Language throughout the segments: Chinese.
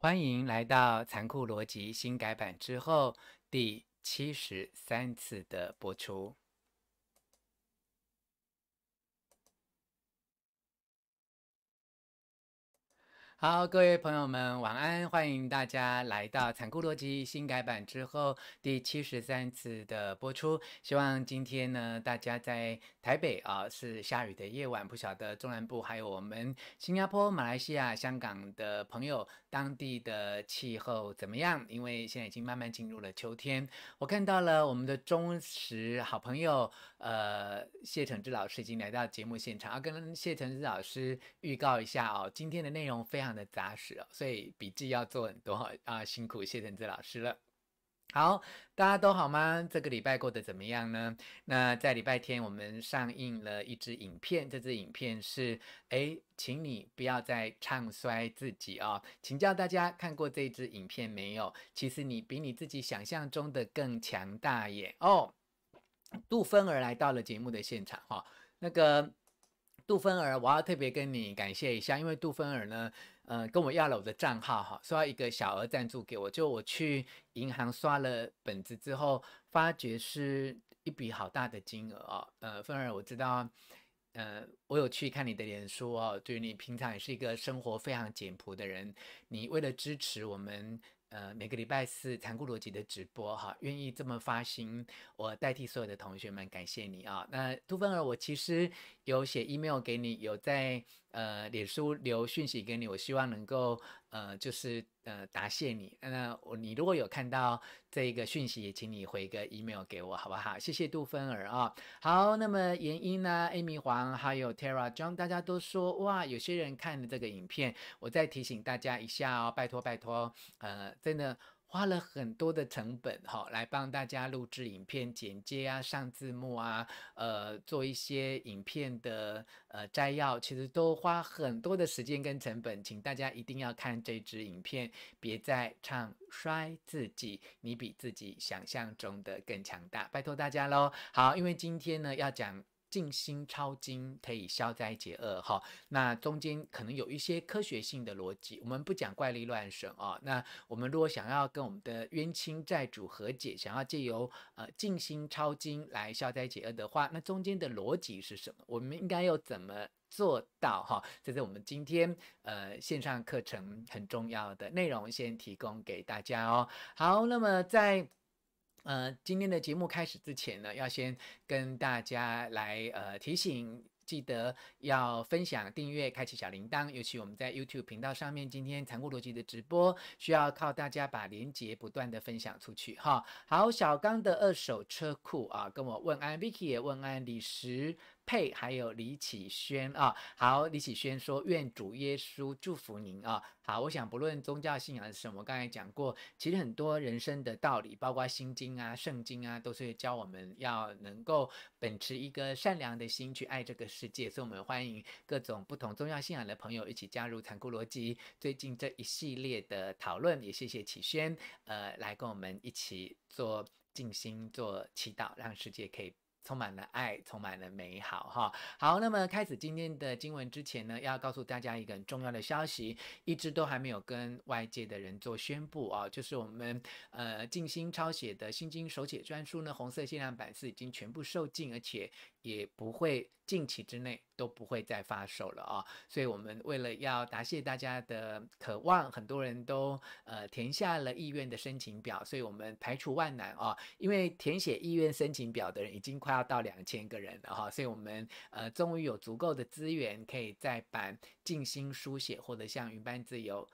欢迎来到《残酷逻辑》新改版之后第七十三次的播出。好，各位朋友们，晚安！欢迎大家来到《残酷逻辑》新改版之后第七十三次的播出。希望今天呢，大家在台北啊是下雨的夜晚，不晓得中南部还有我们新加坡、马来西亚、香港的朋友，当地的气候怎么样？因为现在已经慢慢进入了秋天。我看到了我们的忠实好朋友，呃，谢承志老师已经来到节目现场，要跟谢承志老师预告一下哦，今天的内容非常。的扎实哦，所以笔记要做很多啊，辛苦谢承志老师了。好，大家都好吗？这个礼拜过得怎么样呢？那在礼拜天我们上映了一支影片，这支影片是哎，请你不要再唱衰自己、哦！请教大家看过这支影片没有？其实你比你自己想象中的更强大耶！哦，杜芬儿来到了节目的现场哈、那个。杜芬儿，我要特别跟你感谢一下，因为杜芬儿呢，呃，跟我要了我的账号哈，说要一个小额赞助给我，就我去银行刷了本子之后，发觉是一笔好大的金额哦。呃，芬儿，我知道，呃，我有去看你的脸书哦，就是你平常也是一个生活非常简朴的人，你为了支持我们。呃，每个礼拜四残酷逻辑的直播哈，愿意这么发心，我代替所有的同学们感谢你啊。那杜芬儿，我其实有写 email 给你，有在。呃，脸书留讯息给你，我希望能够呃，就是呃答谢你。那我你如果有看到这个讯息，也请你回个 email 给我，好不好？谢谢杜芬儿啊。好，那么严英呢，Amy 黄还有 Tara John，大家都说哇，有些人看了这个影片，我再提醒大家一下哦，拜托拜托，呃，真的。花了很多的成本哈，来帮大家录制影片、剪接啊、上字幕啊，呃，做一些影片的呃摘要，其实都花很多的时间跟成本，请大家一定要看这支影片，别再唱衰自己，你比自己想象中的更强大，拜托大家喽。好，因为今天呢要讲。静心抄经可以消灾解厄哈，那中间可能有一些科学性的逻辑，我们不讲怪力乱神啊。那我们如果想要跟我们的冤亲债主和解，想要借由呃静心抄经来消灾解厄的话，那中间的逻辑是什么？我们应该要怎么做到哈？这是我们今天呃线上课程很重要的内容，先提供给大家哦。好，那么在。呃，今天的节目开始之前呢，要先跟大家来呃提醒，记得要分享、订阅、开启小铃铛。尤其我们在 YouTube 频道上面，今天残酷逻辑的直播需要靠大家把连接不断的分享出去哈。好，小刚的二手车库啊，跟我问安，Vicky 也问安，李石。佩还有李启轩啊，好，李启轩说，愿主耶稣祝福您啊。好，我想不论宗教信仰是什么，我刚才讲过，其实很多人生的道理，包括心经啊、圣经啊，都是教我们要能够秉持一个善良的心去爱这个世界。所以，我们欢迎各种不同宗教信仰的朋友一起加入残酷逻辑最近这一系列的讨论。也谢谢启轩，呃，来跟我们一起做静心、做祈祷，让世界可以。充满了爱，充满了美好，哈。好，那么开始今天的经文之前呢，要告诉大家一个很重要的消息，一直都还没有跟外界的人做宣布啊，就是我们呃静心抄写的心经手写专书呢，红色限量版是已经全部售罄，而且也不会近期之内都不会再发售了啊。所以我们为了要答谢大家的渴望，很多人都呃填下了意愿的申请表，所以我们排除万难啊，因为填写意愿申请表的人已经快要到两千个人了哈，所以我们呃终于有足够的资源，可以再版静心书写或者像云般自由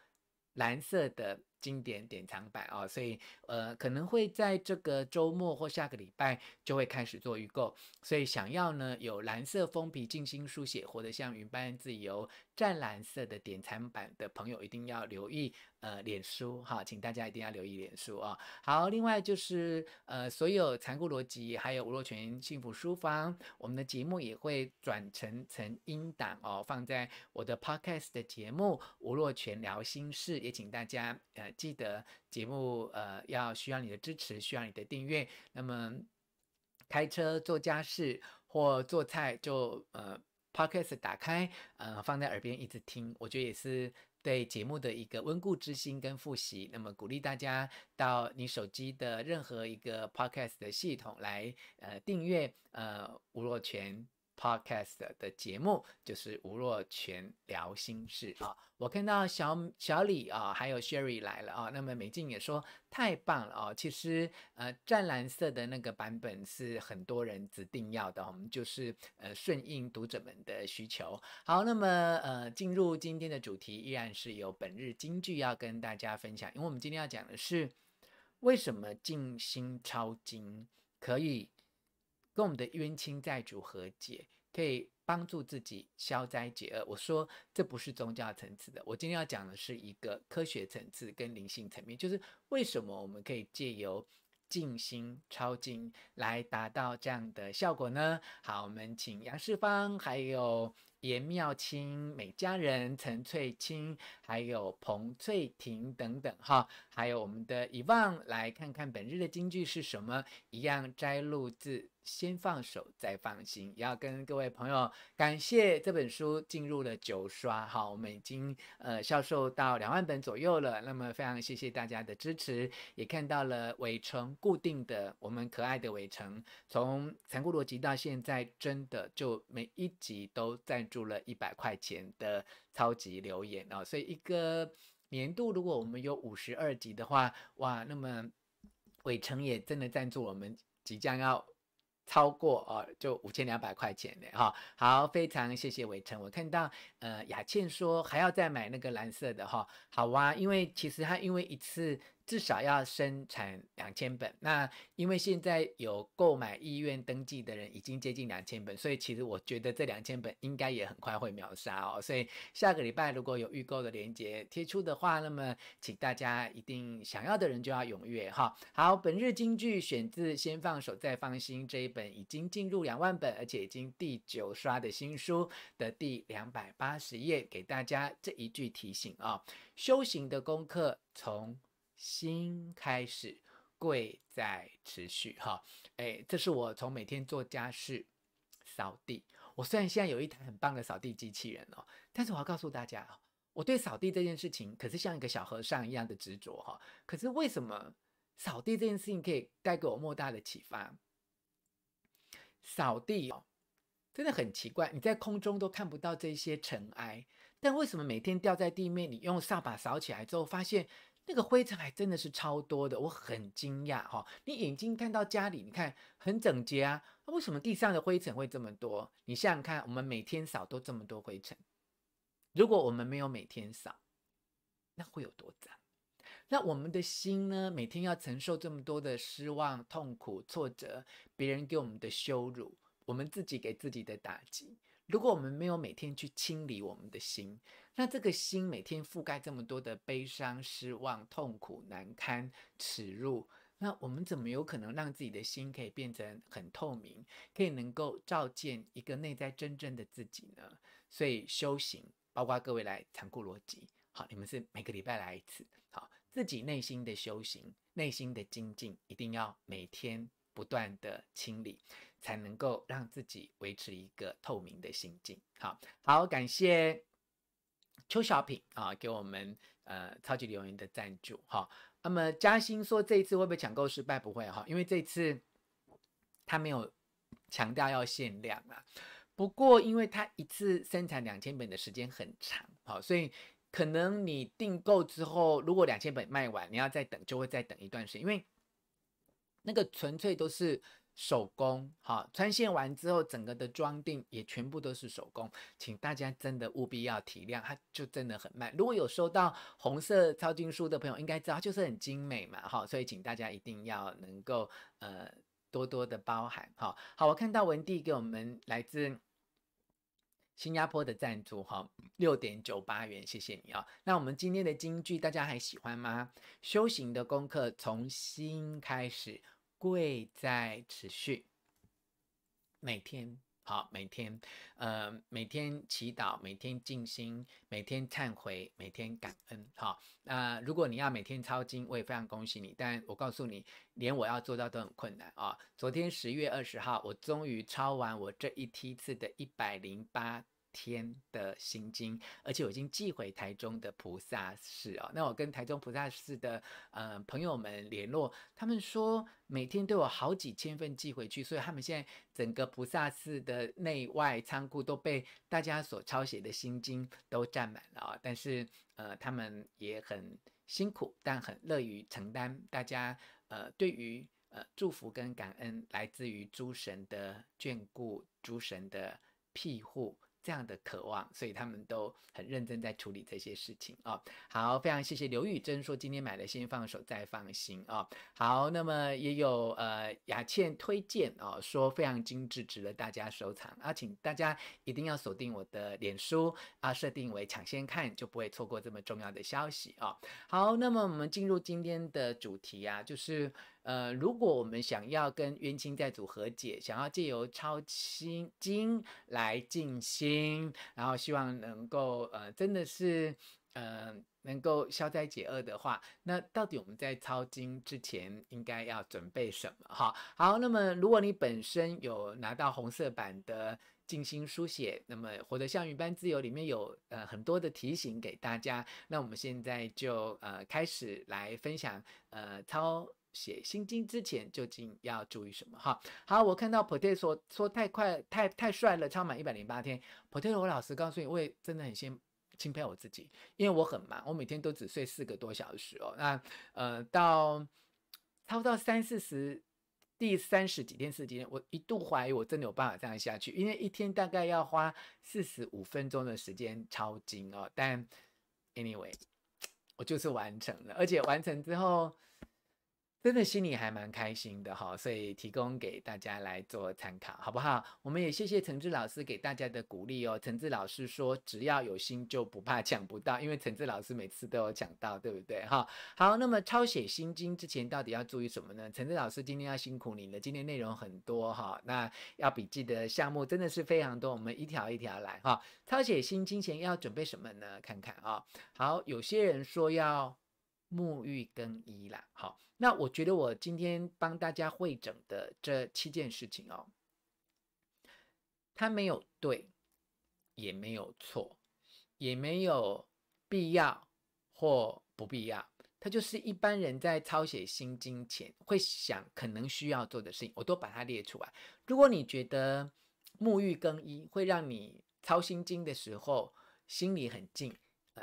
蓝色的。经典典藏版哦，所以呃可能会在这个周末或下个礼拜就会开始做预购，所以想要呢有蓝色封皮静心书写活得像云般自由湛蓝色的典藏版的朋友，一定要留意呃脸书哈，请大家一定要留意脸书啊。好，另外就是呃所有残酷逻辑还有吴若权幸福书房，我们的节目也会转成成音档哦，放在我的 Podcast 的节目吴若权聊心事，也请大家呃。记得节目呃要需要你的支持，需要你的订阅。那么开车做家事或做菜就呃 Podcast 打开，呃，放在耳边一直听，我觉得也是对节目的一个温故知新跟复习。那么鼓励大家到你手机的任何一个 Podcast 的系统来呃订阅呃吴若权。Podcast 的节目就是吴若权聊心事啊，我看到小小李啊，还有 Sherry 来了啊，那么美静也说太棒了啊，其实呃湛蓝色的那个版本是很多人指定要的，我们就是呃顺应读者们的需求。好，那么呃进入今天的主题，依然是有本日金句要跟大家分享，因为我们今天要讲的是为什么静心抄经可以。跟我们的冤亲债主和解，可以帮助自己消灾解厄。我说这不是宗教层次的，我今天要讲的是一个科学层次跟灵性层面，就是为什么我们可以借由静心抄经来达到这样的效果呢？好，我们请杨世芳还有严妙清、美家人、陈翠清，还有彭翠婷等等哈，还有我们的遗忘来看看本日的金句是什么，一样摘录自。先放手，再放心。也要跟各位朋友感谢这本书进入了九刷，好，我们已经呃销售到两万本左右了。那么非常谢谢大家的支持，也看到了伟成固定的我们可爱的伟成，从残酷逻辑到现在，真的就每一集都赞助了一百块钱的超级留言哦。所以一个年度如果我们有五十二集的话，哇，那么伟成也真的赞助我们即将要。超过哦，就五千两百块钱的哈，好，非常谢谢伟成。我看到呃雅倩说还要再买那个蓝色的哈，好啊，因为其实他因为一次。至少要生产两千本，那因为现在有购买意愿登记的人已经接近两千本，所以其实我觉得这两千本应该也很快会秒杀哦。所以下个礼拜如果有预购的链接贴出的话，那么请大家一定想要的人就要踊跃哈。好，本日金句选自《先放手再放心》这一本已经进入两万本，而且已经第九刷的新书的第两百八十页，给大家这一句提醒啊：修行的功课从。心开始，贵在持续哈，哎，这是我从每天做家事、扫地。我虽然现在有一台很棒的扫地机器人哦，但是我要告诉大家，我对扫地这件事情可是像一个小和尚一样的执着哈。可是为什么扫地这件事情可以带给我莫大的启发？扫地哦，真的很奇怪，你在空中都看不到这些尘埃，但为什么每天掉在地面，你用扫把扫起来之后，发现？那个灰尘还真的是超多的，我很惊讶哈！你眼睛看到家里，你看很整洁啊，那为什么地上的灰尘会这么多？你想想看，我们每天扫都这么多灰尘，如果我们没有每天扫，那会有多脏？那我们的心呢？每天要承受这么多的失望、痛苦、挫折，别人给我们的羞辱，我们自己给自己的打击。如果我们没有每天去清理我们的心，那这个心每天覆盖这么多的悲伤、失望、痛苦、难堪、耻辱，那我们怎么有可能让自己的心可以变成很透明，可以能够照见一个内在真正的自己呢？所以修行，包括各位来残酷逻辑，好，你们是每个礼拜来一次，好，自己内心的修行、内心的精进，一定要每天不断的清理。才能够让自己维持一个透明的心境。好好，感谢邱小品啊，给我们呃超级留言的赞助。哈，那么嘉欣说这一次会不会抢购失败？不会哈，因为这次他没有强调要限量啊。不过因为他一次生产两千本的时间很长，好，所以可能你订购之后，如果两千本卖完，你要再等，就会再等一段时间，因为那个纯粹都是。手工好，穿线完之后，整个的装订也全部都是手工，请大家真的务必要体谅，它就真的很慢。如果有收到红色超经书的朋友，应该知道就是很精美嘛，哈，所以请大家一定要能够呃多多的包涵，哈。好，我看到文帝给我们来自新加坡的赞助，哈，六点九八元，谢谢你啊。那我们今天的金句大家还喜欢吗？修行的功课从心开始。贵在持续，每天好，每天，呃，每天祈祷，每天静心，每天忏悔，每天感恩。好，那如果你要每天抄经，我也非常恭喜你。但我告诉你，连我要做到都很困难啊。昨天十月二十号，我终于抄完我这一梯次的一百零八。天的心经，而且我已经寄回台中的菩萨寺哦。那我跟台中菩萨寺的呃朋友们联络，他们说每天都有好几千份寄回去，所以他们现在整个菩萨寺的内外仓库都被大家所抄写的心经都占满了啊。但是呃，他们也很辛苦，但很乐于承担大家呃对于呃祝福跟感恩来自于诸神的眷顾，诸神的庇护。这样的渴望，所以他们都很认真在处理这些事情哦。好，非常谢谢刘玉珍说今天买了先放手再放心哦。好，那么也有呃雅倩推荐哦，说非常精致，值得大家收藏啊，请大家一定要锁定我的脸书啊，设定为抢先看，就不会错过这么重要的消息哦。好，那么我们进入今天的主题啊，就是。呃，如果我们想要跟冤亲债主和解，想要借由抄心经来静心，然后希望能够呃，真的是呃，能够消灾解厄的话，那到底我们在抄经之前应该要准备什么？哈，好，那么如果你本身有拿到红色版的静心书写，那么活得像云般自由里面有呃很多的提醒给大家，那我们现在就呃开始来分享呃抄。写心经之前究竟要注意什么？哈，好，我看到 Potato 说，说太快，太太帅了，超满一百零八天。Potato，我老实告诉你，我也真的很先钦佩我自己，因为我很忙，我每天都只睡四个多小时哦。那呃，到差不多三四十，第三十几天、四十几天，我一度怀疑我真的有办法这样下去，因为一天大概要花四十五分钟的时间抄经哦。但 anyway，我就是完成了，而且完成之后。真的心里还蛮开心的哈，所以提供给大家来做参考，好不好？我们也谢谢陈志老师给大家的鼓励哦。陈志老师说，只要有心就不怕抢不到，因为陈志老师每次都有抢到，对不对？哈，好，那么抄写心经之前到底要注意什么呢？陈志老师今天要辛苦你了，今天内容很多哈，那要笔记的项目真的是非常多，我们一条一条来哈。抄写心经前要准备什么呢？看看啊，好，有些人说要。沐浴更衣啦，好，那我觉得我今天帮大家汇整的这七件事情哦，它没有对，也没有错，也没有必要或不必要，它就是一般人在抄写心经前会想可能需要做的事情，我都把它列出来。如果你觉得沐浴更衣会让你抄心经的时候心里很静。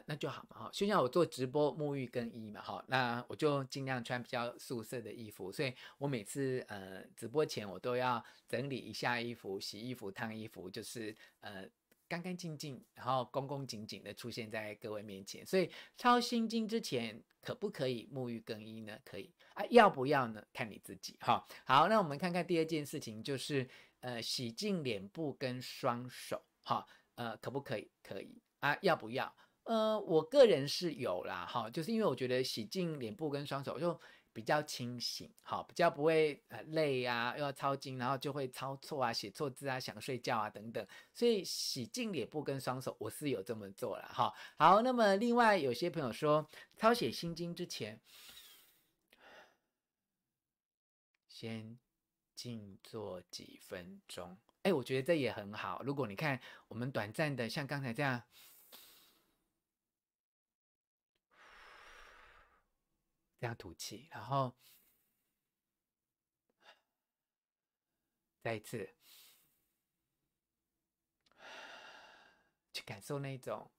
那就好嘛，哈，就像我做直播沐浴更衣嘛，哈，那我就尽量穿比较素色的衣服，所以我每次呃直播前我都要整理一下衣服，洗衣服、烫衣服，就是呃干干净净，然后恭恭敬敬的出现在各位面前。所以抄心经之前可不可以沐浴更衣呢？可以啊，要不要呢？看你自己，哈。好，那我们看看第二件事情，就是呃洗净脸部跟双手，哈，呃可不可以？可以啊，要不要？呃，我个人是有啦，哈，就是因为我觉得洗净脸部跟双手就比较清醒，好，比较不会呃累啊，又要抄经，然后就会抄错啊，写错字啊，想睡觉啊等等，所以洗净脸部跟双手我是有这么做了，哈。好，那么另外有些朋友说，抄写心经之前，先静坐几分钟，哎，我觉得这也很好。如果你看我们短暂的像刚才这样。这样吐气，然后再一次去感受那种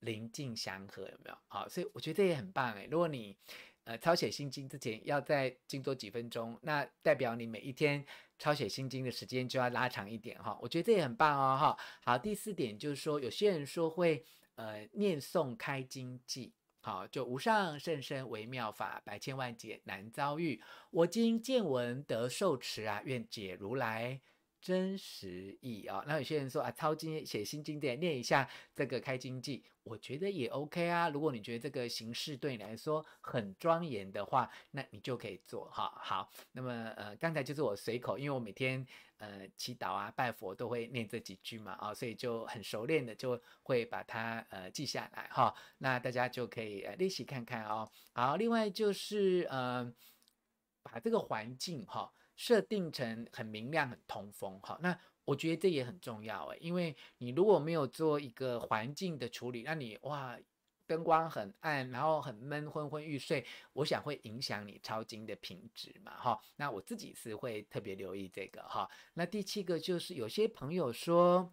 宁静祥和，有没有？好，所以我觉得这也很棒哎。如果你呃抄写心经之前要再静坐几分钟，那代表你每一天抄写心经的时间就要拉长一点哈。我觉得这也很棒哦哈。好，第四点就是说，有些人说会呃念诵开经偈。好，就无上甚深微妙法，百千万劫难遭遇。我今见闻得受持啊，愿解如来真实意啊。那有些人说啊，抄经写心经典，念一下这个开经偈，我觉得也 OK 啊。如果你觉得这个形式对你来说很庄严的话，那你就可以做哈。好，那么呃，刚才就是我随口，因为我每天呃祈祷啊、拜佛都会念这几句嘛，啊、哦，所以就很熟练的就会把它呃记下来哈、那大家就可以呃练习看看哦。好，另外就是呃把这个环境哈、哦、设定成很明亮、很通风哈、那我觉得这也很重要诶，因为你如果没有做一个环境的处理，那你哇。灯光很暗，然后很闷，昏昏欲睡，我想会影响你抄经的品质嘛，哈。那我自己是会特别留意这个哈。那第七个就是有些朋友说，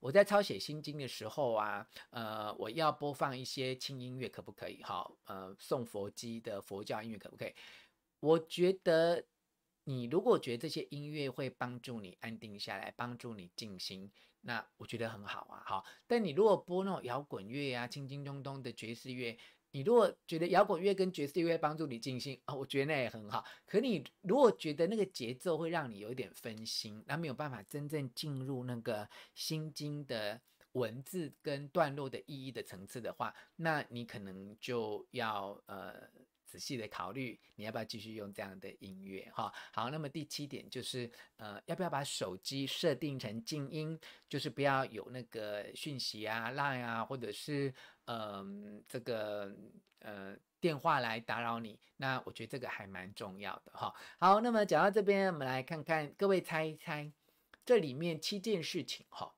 我在抄写心经的时候啊，呃，我要播放一些轻音乐，可不可以？哈，呃，颂佛机的佛教音乐可不可以？我觉得你如果觉得这些音乐会帮助你安定下来，帮助你静心。那我觉得很好啊，好。但你如果播那种摇滚乐啊、轻轻松松的爵士乐，你如果觉得摇滚乐跟爵士乐帮助你静心啊，我觉得那也很好。可你如果觉得那个节奏会让你有点分心，那没有办法真正进入那个心经的文字跟段落的意义的层次的话，那你可能就要呃。仔细的考虑，你要不要继续用这样的音乐？哈，好，那么第七点就是，呃，要不要把手机设定成静音，就是不要有那个讯息啊、Line 啊，或者是呃这个呃电话来打扰你。那我觉得这个还蛮重要的哈。好，那么讲到这边，我们来看看，各位猜一猜，这里面七件事情哈。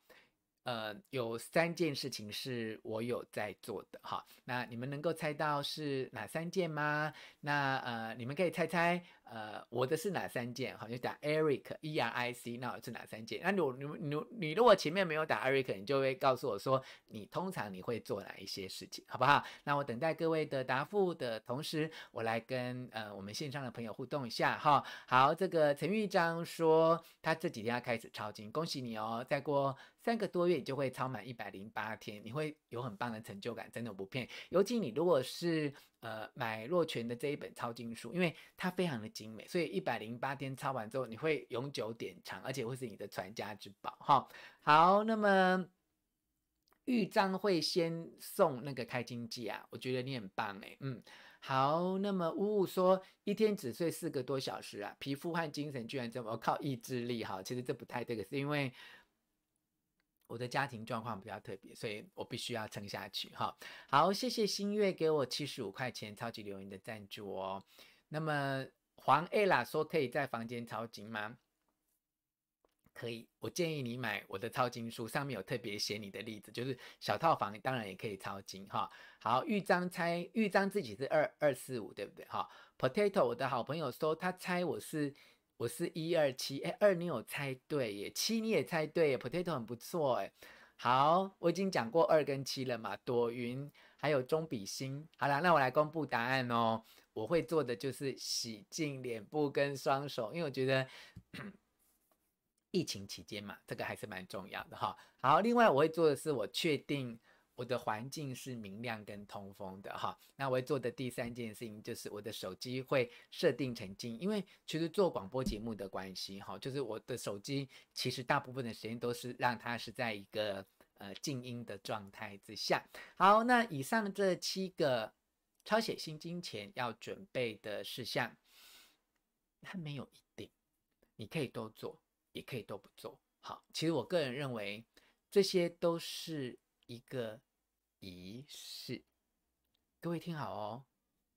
呃，有三件事情是我有在做的哈，那你们能够猜到是哪三件吗？那呃，你们可以猜猜，呃，我的是哪三件？好，就打 Eric E R I C，那我是哪三件？那你你你你如果前面没有打 Eric，你就会告诉我说，你通常你会做哪一些事情，好不好？那我等待各位的答复的同时，我来跟呃我们线上的朋友互动一下哈。好，这个陈玉章说他这几天要开始抄经，恭喜你哦，再过。三个多月你就会抄满一百零八天，你会有很棒的成就感，真的不骗。尤其你如果是呃买若泉的这一本抄经书，因为它非常的精美，所以一百零八天抄完之后，你会永久典藏，而且会是你的传家之宝。哈，好，那么玉章会先送那个开经记啊，我觉得你很棒哎，嗯，好，那么五五说一天只睡四个多小时啊，皮肤和精神居然这么靠意志力哈，其实这不太对，是因为。我的家庭状况比较特别，所以我必须要撑下去哈。好，谢谢新月给我七十五块钱超级留言的赞助哦。那么黄 A 啦说可以在房间抄经吗？可以，我建议你买我的抄经书，上面有特别写你的例子，就是小套房当然也可以抄经哈。好，玉章猜玉章自己是二二四五对不对？哈，Potato 我的好朋友说他猜我是。我是一二七，哎，二你有猜对耶，七你也猜对耶，Potato 很不错哎。好，我已经讲过二跟七了嘛，朵云还有中比心。好了，那我来公布答案哦。我会做的就是洗净脸部跟双手，因为我觉得疫情期间嘛，这个还是蛮重要的哈。好，另外我会做的是，我确定。我的环境是明亮跟通风的哈，那我会做的第三件事情就是我的手机会设定成静，因为其实做广播节目的关系哈，就是我的手机其实大部分的时间都是让它是在一个呃静音的状态之下。好，那以上这七个抄写心经前要准备的事项，它没有一定，你可以都做，也可以都不做。好，其实我个人认为这些都是。一个仪式，各位听好哦，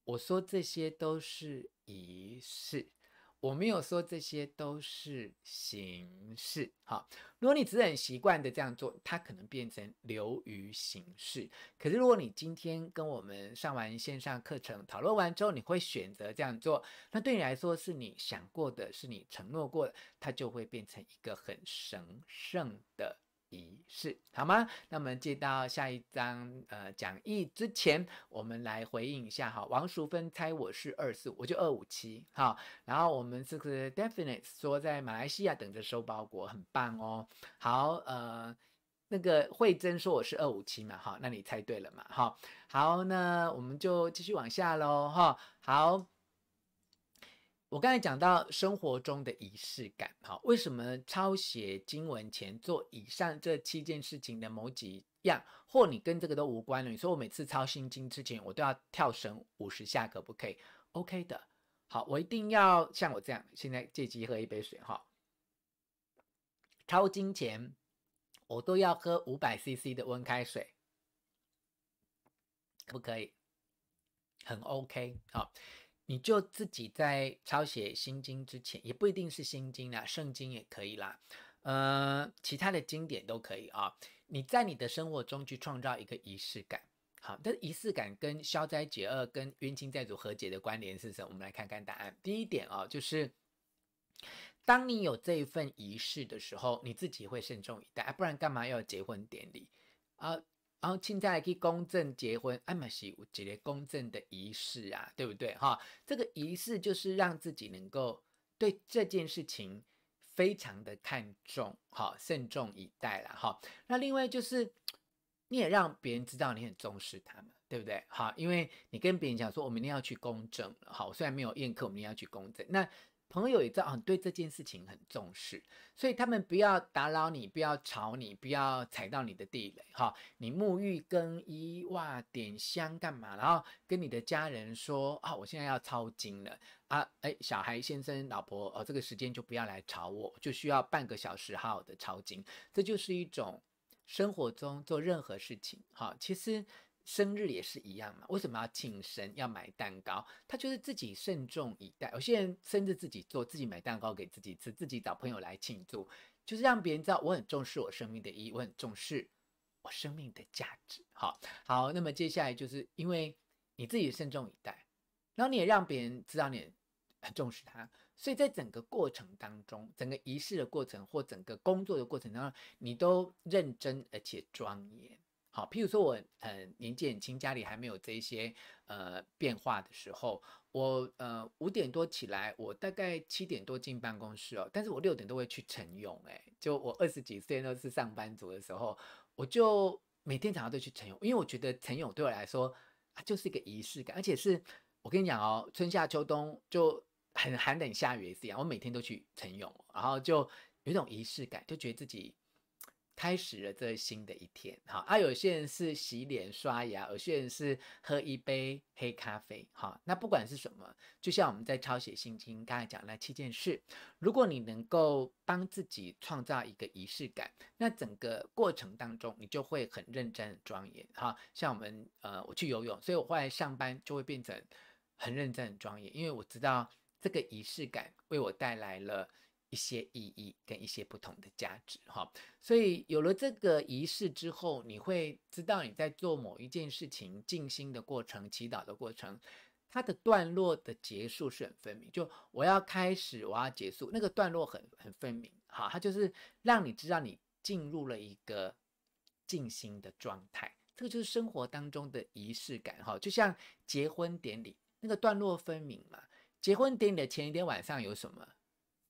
我说这些都是仪式，我没有说这些都是形式。好，如果你只是很习惯的这样做，它可能变成流于形式。可是如果你今天跟我们上完线上课程讨论完之后，你会选择这样做，那对你来说是你想过的，是你承诺过的，它就会变成一个很神圣的。仪式好吗？那我们接到下一章呃讲义之前，我们来回应一下哈。王淑芬猜我是二四，我就二五七哈。然后我们这个 definite 说在马来西亚等着收包裹，很棒哦。好呃，那个慧珍说我是二五七嘛哈，那你猜对了嘛哈。好，那我们就继续往下喽哈。好。我刚才讲到生活中的仪式感，哈，为什么抄写经文前做以上这七件事情的某几样，或你跟这个都无关了？你说我每次抄心经之前，我都要跳绳五十下，可不可以？OK 的，好，我一定要像我这样，现在借机喝一杯水，哈，抄经前，我都要喝五百 CC 的温开水，可不可以？很 OK，好，你就自己在抄写心经之前，也不一定是心经啦，圣经也可以啦，呃，其他的经典都可以啊。你在你的生活中去创造一个仪式感，好，但仪式感跟消灾解厄、跟冤亲债主和解的关联是什么？我们来看看答案。第一点啊，就是当你有这一份仪式的时候，你自己会慎重以待啊，不然干嘛要结婚典礼啊？然后现在可以公证结婚，哎嘛是有这个公证的仪式啊，对不对？哈，这个仪式就是让自己能够对这件事情非常的看重，哈，慎重以待了，哈。那另外就是你也让别人知道你很重视他们，对不对？哈，因为你跟别人讲说我明天要去公证了，好，虽然没有宴客，我明天要去公证，那。朋友也知道啊，对这件事情很重视，所以他们不要打扰你，不要吵你，不要踩到你的地雷哈。你沐浴更衣哇，点香干嘛？然后跟你的家人说啊，我现在要抄经了啊，哎，小孩先生老婆哦，这个时间就不要来吵我，就需要半个小时好好的抄经。这就是一种生活中做任何事情哈，其实。生日也是一样嘛？为什么要庆生？要买蛋糕？他就是自己慎重以待。有些人生日自己做，自己买蛋糕给自己吃，自己找朋友来庆祝，就是让别人知道我很重视我生命的意义，我很重视我生命的价值。好，好，那么接下来就是因为你自己慎重以待，然后你也让别人知道你很重视他，所以在整个过程当中，整个仪式的过程或整个工作的过程当中，你都认真而且庄严。好，譬如说我呃年纪很轻，家里还没有这些呃变化的时候，我呃五点多起来，我大概七点多进办公室哦，但是我六点都会去晨泳，哎，就我二十几岁那是上班族的时候，我就每天早上都去晨泳，因为我觉得晨泳对我来说啊就是一个仪式感，而且是我跟你讲哦，春夏秋冬就很寒冷下雨也是一样，我每天都去晨泳，然后就有一种仪式感，就觉得自己。开始了这新的一天，好啊！有些人是洗脸刷牙，有些人是喝一杯黑咖啡，好，那不管是什么，就像我们在抄写心经刚才讲那七件事，如果你能够帮自己创造一个仪式感，那整个过程当中你就会很认真、很庄严。哈，像我们呃，我去游泳，所以我后来上班就会变成很认真、很庄严，因为我知道这个仪式感为我带来了。一些意义跟一些不同的价值哈，所以有了这个仪式之后，你会知道你在做某一件事情静心的过程、祈祷的过程，它的段落的结束是很分明。就我要开始，我要结束，那个段落很很分明。好，它就是让你知道你进入了一个静心的状态。这个就是生活当中的仪式感哈，就像结婚典礼那个段落分明嘛。结婚典礼的前一天晚上有什么？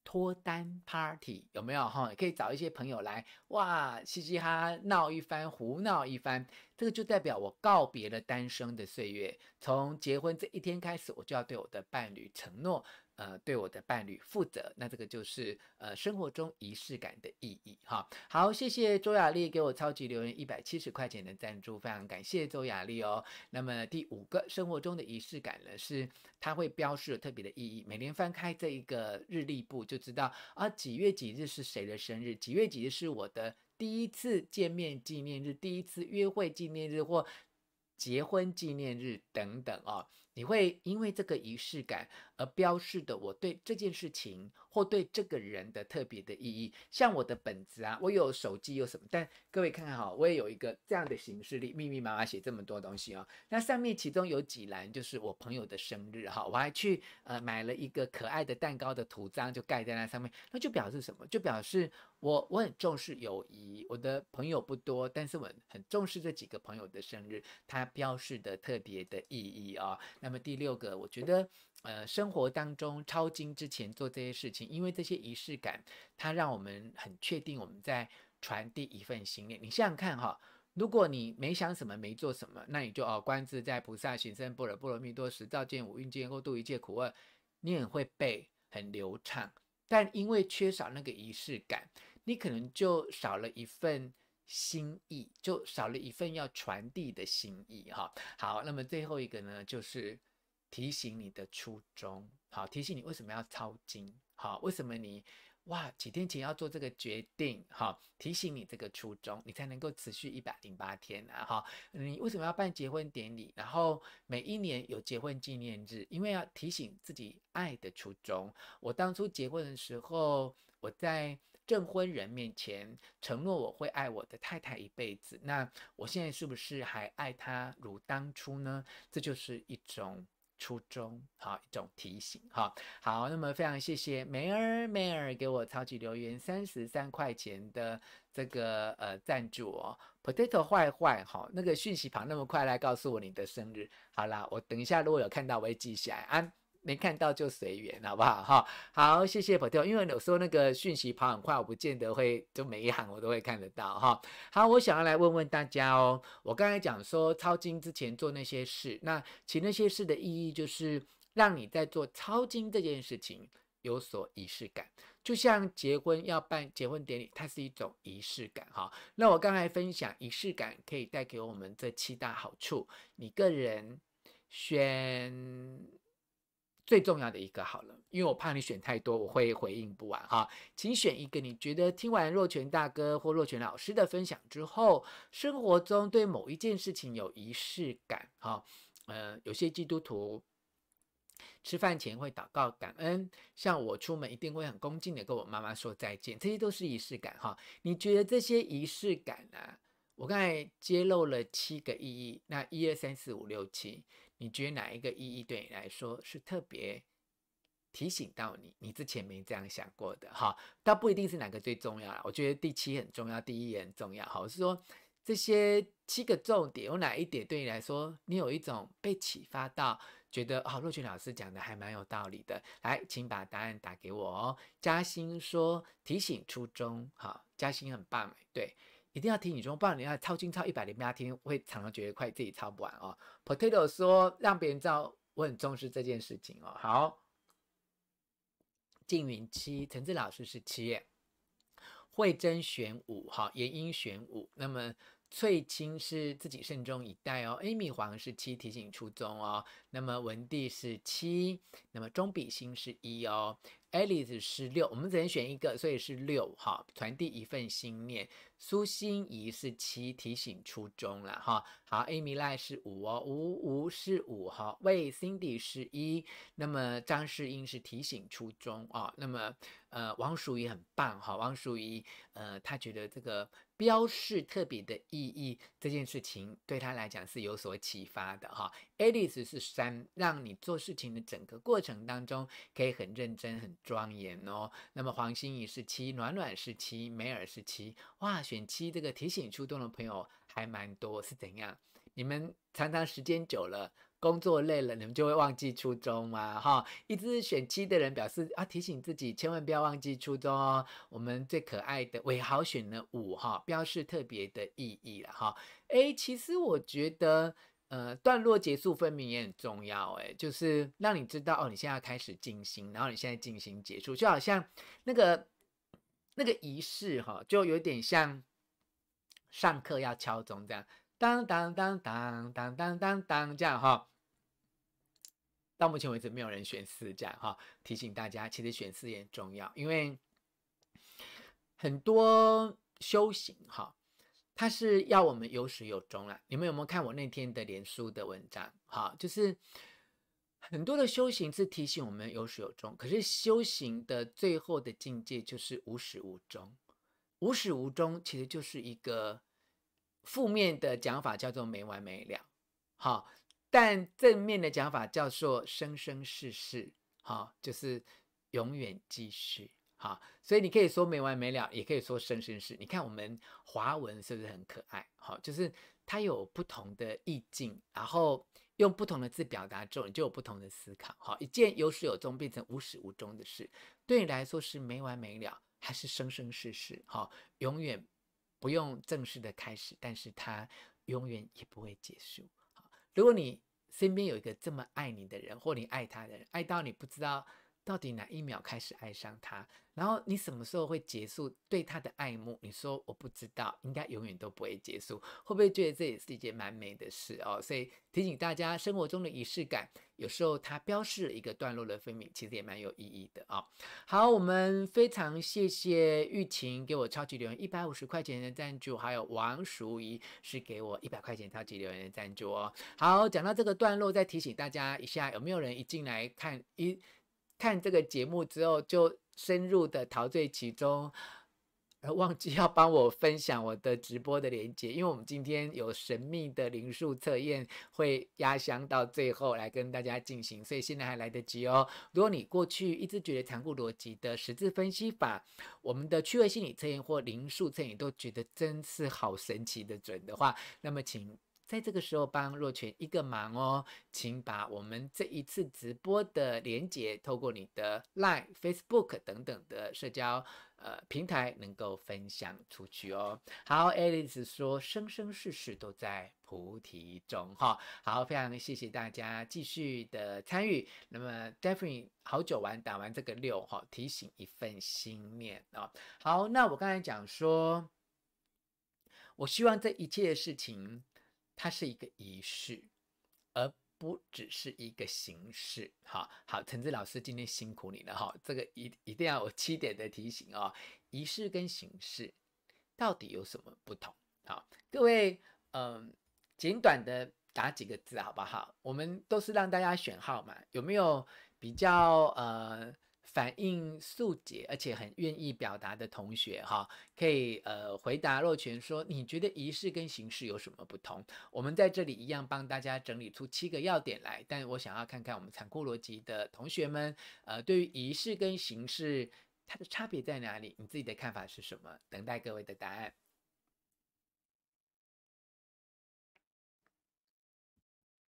脱单 party 有没有哈？可以找一些朋友来，哇，嘻嘻哈哈闹一番，胡闹一番。这个就代表我告别了单身的岁月，从结婚这一天开始，我就要对我的伴侣承诺。呃，对我的伴侣负责，那这个就是呃生活中仪式感的意义哈。好，谢谢周雅丽给我超级留言一百七十块钱的赞助，非常感谢周雅丽哦。那么第五个生活中的仪式感呢，是它会标示了特别的意义。每年翻开这一个日历簿，就知道啊几月几日是谁的生日，几月几日是我的第一次见面纪念日，第一次约会纪念日或结婚纪念日等等哦。你会因为这个仪式感而标示的我对这件事情或对这个人的特别的意义，像我的本子啊，我有手机有什么，但各位看看哈，我也有一个这样的形式里密密麻麻写这么多东西哦。那上面其中有几栏就是我朋友的生日哈，我还去呃买了一个可爱的蛋糕的图章就盖在那上面，那就表示什么？就表示我我很重视友谊，我的朋友不多，但是我很重视这几个朋友的生日，它标示的特别的意义啊。那么第六个，我觉得，呃，生活当中抄经之前做这些事情，因为这些仪式感，它让我们很确定我们在传递一份心念。你想想看哈，如果你没想什么，没做什么，那你就哦，观自在菩萨行深般若波罗蜜多时，照见五蕴皆空，度一切苦厄，你很会背，很流畅。但因为缺少那个仪式感，你可能就少了一份。心意就少了一份要传递的心意哈。好，那么最后一个呢，就是提醒你的初衷。好，提醒你为什么要抄经。好，为什么你哇，几天前要做这个决定，哈，提醒你这个初衷，你才能够持续一百零八天啊，哈，你为什么要办结婚典礼？然后每一年有结婚纪念日，因为要提醒自己爱的初衷。我当初结婚的时候，我在证婚人面前承诺我会爱我的太太一辈子，那我现在是不是还爱她如当初呢？这就是一种。初衷，好，一种提醒，好，好，那么非常谢谢梅儿梅儿给我超级留言三十三块钱的这个呃赞助哦，potato 坏坏，好，那个讯息跑那么快来告诉我你的生日，好啦，我等一下如果有看到我会记下来啊。没看到就随缘，好不好？哈，好，谢谢 Patel。因为有时候那个讯息跑很快，我不见得会就每一行我都会看得到，哈。好，我想要来问问大家哦。我刚才讲说抄经之前做那些事，那其那些事的意义就是让你在做抄经这件事情有所仪式感，就像结婚要办结婚典礼，它是一种仪式感，哈。那我刚才分享仪式感可以带给我们这七大好处，你个人选。最重要的一个好了，因为我怕你选太多，我会回应不完哈。请选一个你觉得听完若权大哥或若权老师的分享之后，生活中对某一件事情有仪式感哈。呃，有些基督徒吃饭前会祷告感恩，像我出门一定会很恭敬的跟我妈妈说再见，这些都是仪式感哈。你觉得这些仪式感呢、啊？我刚才揭露了七个意义，那一二三四五六七。你觉得哪一个意义对你来说是特别提醒到你？你之前没这样想过的哈，倒不一定是哪个最重要。我觉得第七很重要，第一也很重要。哈，我是说这些七个重点有哪一点对你来说，你有一种被启发到，觉得哦，若群老师讲的还蛮有道理的。来，请把答案打给我哦。嘉欣说提醒初衷，哈，嘉欣很棒，对。一定要听你说，不然你要抄经抄一百零八天，会常常觉得快自己抄不完哦。Potato 说让别人知道我很重视这件事情哦。好，静云七，陈志老师是七，慧珍选五，哈，严英选五，那么翠青是自己慎重以待哦。Amy 黄是七，提醒初衷哦。那么文帝是七，那么钟比心是一哦。Alice 是六，我们只能选一个，所以是六，哈，传递一份心念。苏心怡是七，提醒初衷了哈。好，Amy 赖是五哦，五五是五哈。喂 Cindy 是一，那么张世英是提醒初衷啊。那么呃，王淑仪很棒哈，王淑仪呃，他觉得这个标示特别的意义这件事情对他来讲是有所启发的哈。Alice 是三，让你做事情的整个过程当中可以很认真、很庄严哦。那么黄心怡是七，暖暖是七，梅尔是七，哇。选七这个提醒初衷的朋友还蛮多，是怎样？你们常常时间久了，工作累了，你们就会忘记初衷吗？哈，一直选七的人表示啊，提醒自己千万不要忘记初衷哦。我们最可爱的尾号选了五哈，标示特别的意义了哈。哎，其实我觉得，呃，段落结束分明也很重要，哎，就是让你知道哦，你现在要开始静心，然后你现在进行结束，就好像那个。那个仪式哈，就有点像上课要敲钟这样，当当当当当当当当这样哈。到目前为止，没有人选四这样哈。提醒大家，其实选四也很重要，因为很多修行哈，他是要我们有始有终啦。你们有没有看我那天的脸书的文章？哈，就是。很多的修行是提醒我们有始有终，可是修行的最后的境界就是无始无终。无始无终其实就是一个负面的讲法，叫做没完没了。好，但正面的讲法叫做生生世世，好，就是永远继续。好，所以你可以说没完没了，也可以说生生世。你看我们华文是不是很可爱？好，就是它有不同的意境，然后。用不同的字表达之后，你就有不同的思考。好，一件有始有终变成无始无终的事，对你来说是没完没了，还是生生世世？好，永远不用正式的开始，但是它永远也不会结束。好，如果你身边有一个这么爱你的人，或你爱他的人，爱到你不知道到底哪一秒开始爱上他？然后你什么时候会结束对他的爱慕？你说我不知道，应该永远都不会结束。会不会觉得这也是一件蛮美的事哦？所以提醒大家，生活中的仪式感，有时候它标示了一个段落的分明，其实也蛮有意义的啊、哦。好，我们非常谢谢玉琴给我超级留言一百五十块钱的赞助，还有王淑仪是给我一百块钱超级留言的赞助哦。好，讲到这个段落，再提醒大家一下，有没有人一进来看一看这个节目之后就深入的陶醉其中，而忘记要帮我分享我的直播的连接，因为我们今天有神秘的灵数测验会压箱到最后来跟大家进行，所以现在还来得及哦。如果你过去一直觉得残酷逻辑的十字分析法、我们的趣味心理测验或灵数测验都觉得真是好神奇的准的话，那么请。在这个时候帮若泉一个忙哦，请把我们这一次直播的连接，透过你的 Line、Facebook 等等的社交呃平台，能够分享出去哦。好，Alice 说生生世世都在菩提中哈。好，非常谢谢大家继续的参与。那么 d e f i n e 好久玩打完这个六哈，提醒一份心念哦。好，那我刚才讲说，我希望这一切事情。它是一个仪式，而不只是一个形式。好好，陈志老师今天辛苦你了哈，这个一一定要有七点的提醒哦。仪式跟形式到底有什么不同？好，各位，嗯，简短的打几个字好不好？我们都是让大家选号码，有没有比较呃？反应速捷，而且很愿意表达的同学哈，可以呃回答若泉说，你觉得仪式跟形式有什么不同？我们在这里一样帮大家整理出七个要点来，但我想要看看我们残酷逻辑的同学们，呃，对于仪式跟形式它的差别在哪里？你自己的看法是什么？等待各位的答案。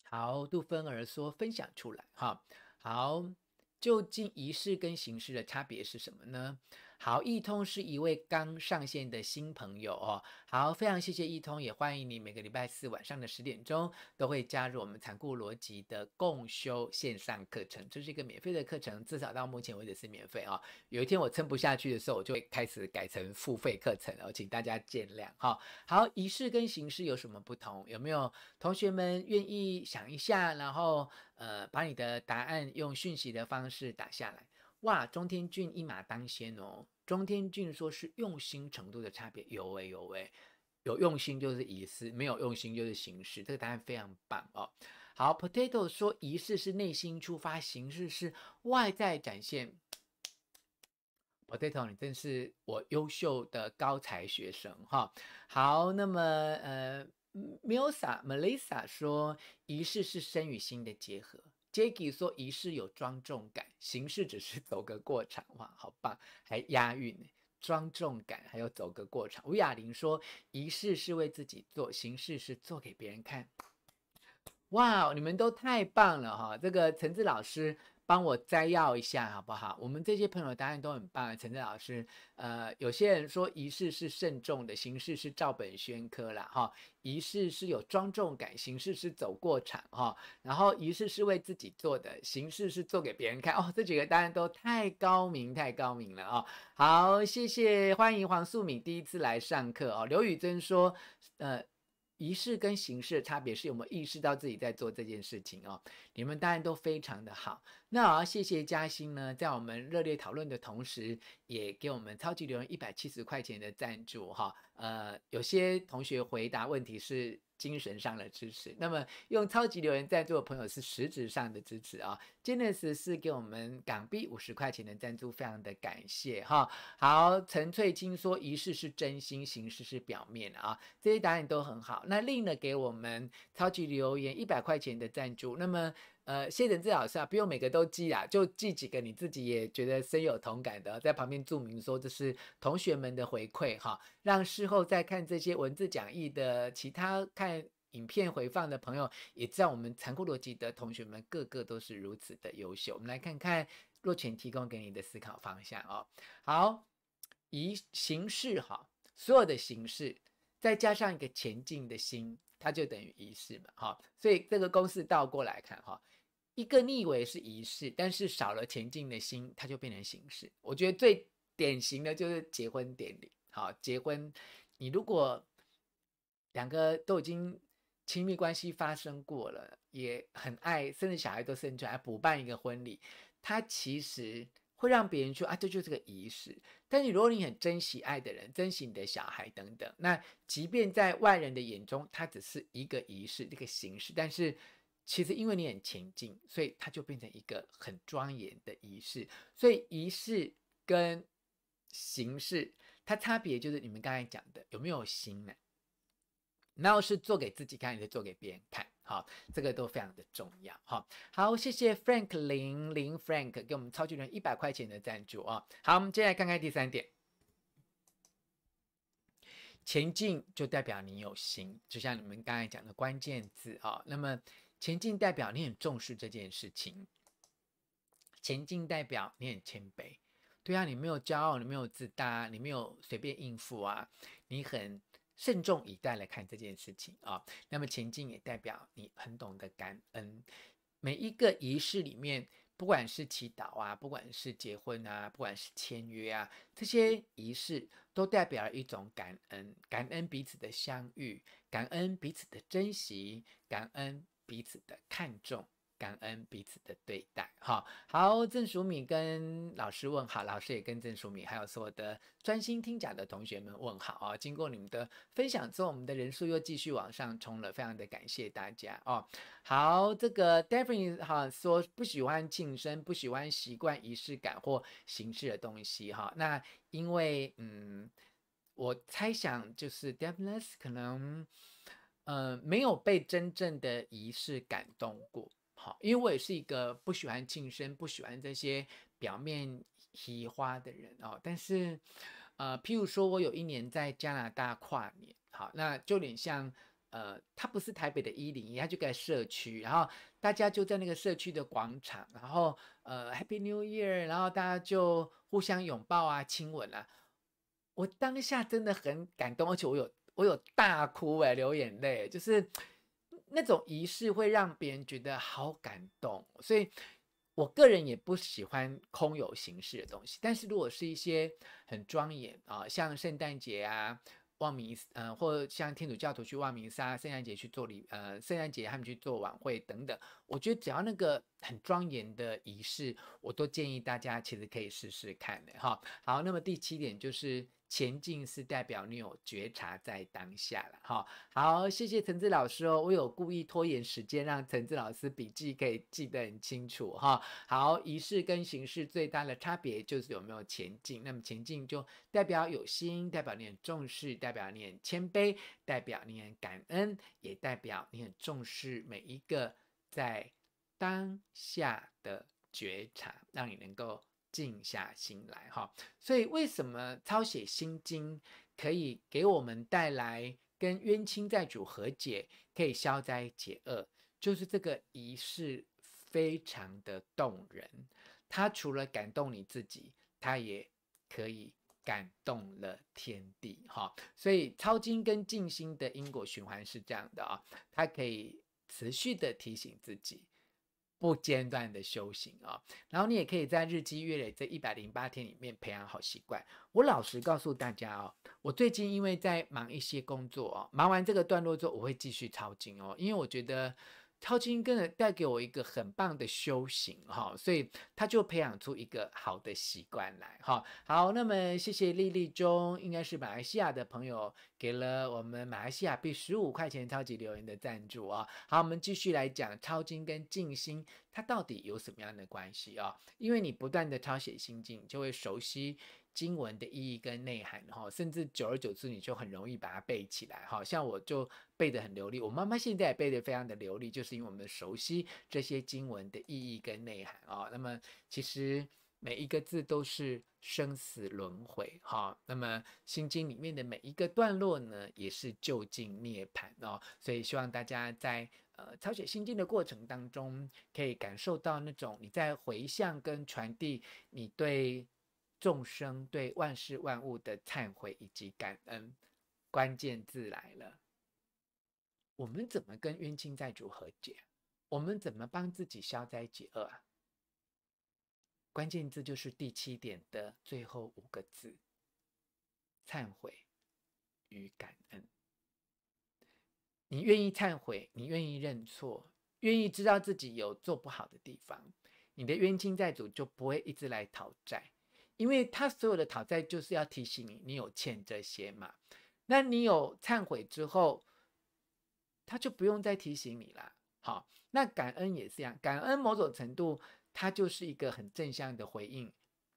好，杜芬儿说分享出来哈，好。究竟仪式跟形式的差别是什么呢？好，易通是一位刚上线的新朋友哦。好，非常谢谢易通，也欢迎你每个礼拜四晚上的十点钟都会加入我们残酷逻辑的共修线上课程。这是一个免费的课程，至少到目前为止是免费、哦。有一天我撑不下去的时候，我就会开始改成付费课程哦，请大家见谅哈、好，仪式跟形式有什么不同？有没有同学们愿意想一下，然后呃把你的答案用讯息的方式打下来？哇，中天俊一马当先哦！中天俊说是用心程度的差别，有诶有诶，有用心就是仪式，没有用心就是形式。这个答案非常棒哦。好，Potato 说仪式是内心出发，形式是外在展现。Potato，你真是我优秀的高才学生哈、好，那么呃，Milsa Melissa 说仪式是身与心的结合。Jacky 说仪式有庄重感，形式只是走个过场，哇，好棒，还押韵呢，庄重感还有走个过场。吴雅玲说仪式是为自己做，形式是做给别人看，哇，你们都太棒了哈！这个陈志老师。帮我摘要一下好不好？我们这些朋友答案都很棒啊。陈正老师，呃，有些人说仪式是慎重的，形式是照本宣科啦。哈。仪式是有庄重感，形式是走过场哈。然后仪式是为自己做的，形式是做给别人看。哦，这几个答案都太高明，太高明了哦。好，谢谢，欢迎黄素敏第一次来上课哦。刘宇珍说，呃。仪式跟形式的差别是有没有意识到自己在做这件事情哦？你们当然都非常的好。那我要谢谢嘉欣呢，在我们热烈讨论的同时，也给我们超级留言一百七十块钱的赞助哈。呃，有些同学回答问题是。精神上的支持，那么用超级留言赞助的朋友是实质上的支持啊。Jeness 是给我们港币五十块钱的赞助，非常的感谢哈。好，陈翠青说仪式是真心，形式是表面啊，这些答案都很好。那另呢给我们超级留言一百块钱的赞助，那么。呃，谢陈志老师啊，不用每个都记啊，就记几个你自己也觉得深有同感的，在旁边注明说这是同学们的回馈哈，让事后再看这些文字讲义的其他看影片回放的朋友，也知道我们残酷逻辑的同学们个个都是如此的优秀。我们来看看若泉提供给你的思考方向哦。好，以形式哈，所有的形式再加上一个前进的心，它就等于仪式嘛哈。所以这个公式倒过来看哈。一个逆位是仪式，但是少了前进的心，它就变成形式。我觉得最典型的就是结婚典礼。好，结婚，你如果两个都已经亲密关系发生过了，也很爱，甚至小孩都生出来，补办一个婚礼，它其实会让别人说啊，这就是个仪式。但是如果你很珍惜爱的人，珍惜你的小孩等等，那即便在外人的眼中，它只是一个仪式，一个形式，但是。其实因为你很前进，所以它就变成一个很庄严的仪式。所以仪式跟形式，它差别就是你们刚才讲的有没有心呢？然后是做给自己看，还是做给别人看？好，这个都非常的重要。好，好，谢谢 Frank 零零 Frank 给我们超级人一百块钱的赞助啊。好，我们接下来看看第三点，前进就代表你有心，就像你们刚才讲的关键字啊。那么前进代表你很重视这件事情，前进代表你很谦卑，对啊，你没有骄傲，你没有自大，你没有随便应付啊，你很慎重以待来看这件事情啊。那么前进也代表你很懂得感恩，每一个仪式里面，不管是祈祷啊，不管是结婚啊，不管是签约啊，这些仪式都代表了一种感恩，感恩彼此的相遇，感恩彼此的珍惜，感恩。彼此的看重，感恩彼此的对待。哈，好，郑淑敏跟老师问好，老师也跟郑淑敏还有所有的专心听讲的同学们问好啊！经过你们的分享之后，我们的人数又继续往上冲了，非常的感谢大家哦。好，这个 Daphne 哈说不喜欢庆生，不喜欢习惯仪式感或形式的东西哈。那因为嗯，我猜想就是 Daphne 可能。呃，没有被真正的仪式感动过，好，因为我也是一个不喜欢庆生、不喜欢这些表面虚花的人哦。但是，呃，譬如说我有一年在加拿大跨年，好，那就有点像，呃，它不是台北的一零一，它就在社区，然后大家就在那个社区的广场，然后呃，Happy New Year，然后大家就互相拥抱啊、亲吻啊，我当下真的很感动，而且我有。我有大哭哎，流眼泪，就是那种仪式会让别人觉得好感动，所以我个人也不喜欢空有形式的东西。但是如果是一些很庄严啊，像圣诞节啊、望弥呃，或像天主教徒去望弥撒，圣诞节去做礼呃，圣诞节他们去做晚会等等，我觉得只要那个很庄严的仪式，我都建议大家其实可以试试看的哈。好，那么第七点就是。前进是代表你有觉察在当下了，哈，好，谢谢陈志老师哦，我有故意拖延时间，让陈志老师笔记可以记得很清楚，哈，好，仪式跟形式最大的差别就是有没有前进，那么前进就代表有心，代表你很重视，代表你很谦卑，代表你很感恩，也代表你很重视每一个在当下的觉察，让你能够。静下心来，哈，所以为什么抄写心经可以给我们带来跟冤亲债主和解，可以消灾解厄？就是这个仪式非常的动人，它除了感动你自己，它也可以感动了天地，哈。所以抄经跟静心的因果循环是这样的啊，它可以持续的提醒自己。不间断的修行啊、然后你也可以在日积月累这一百零八天里面培养好习惯。我老实告诉大家哦，我最近因为在忙一些工作哦，忙完这个段落之后，我会继续抄经哦，因为我觉得。抄经跟着带给我一个很棒的修行哈，所以他就培养出一个好的习惯来哈。好，那么谢谢丽丽中，应该是马来西亚的朋友给了我们马来西亚币十五块钱超级留言的赞助啊。好，我们继续来讲抄经跟静心，它到底有什么样的关系啊？因为你不断的抄写心经，就会熟悉。经文的意义跟内涵，哈，甚至久而久之，你就很容易把它背起来，哈，像我就背得很流利，我妈妈现在也背得非常的流利，就是因为我们熟悉这些经文的意义跟内涵啊。那么，其实每一个字都是生死轮回，哈。那么，心经里面的每一个段落呢，也是究竟涅槃哦。所以，希望大家在呃抄写心经的过程当中，可以感受到那种你在回向跟传递你对。众生对万事万物的忏悔以及感恩，关键字来了。我们怎么跟冤亲债主和解？我们怎么帮自己消灾解厄啊？关键字就是第七点的最后五个字：忏悔与感恩。你愿意忏悔，你愿意认错，愿意知道自己有做不好的地方，你的冤亲债主就不会一直来讨债，因为他所有的讨债就是要提醒你，你有欠这些嘛。那你有忏悔之后，他就不用再提醒你了。好，那感恩也是一样，感恩某种程度。它就是一个很正向的回应，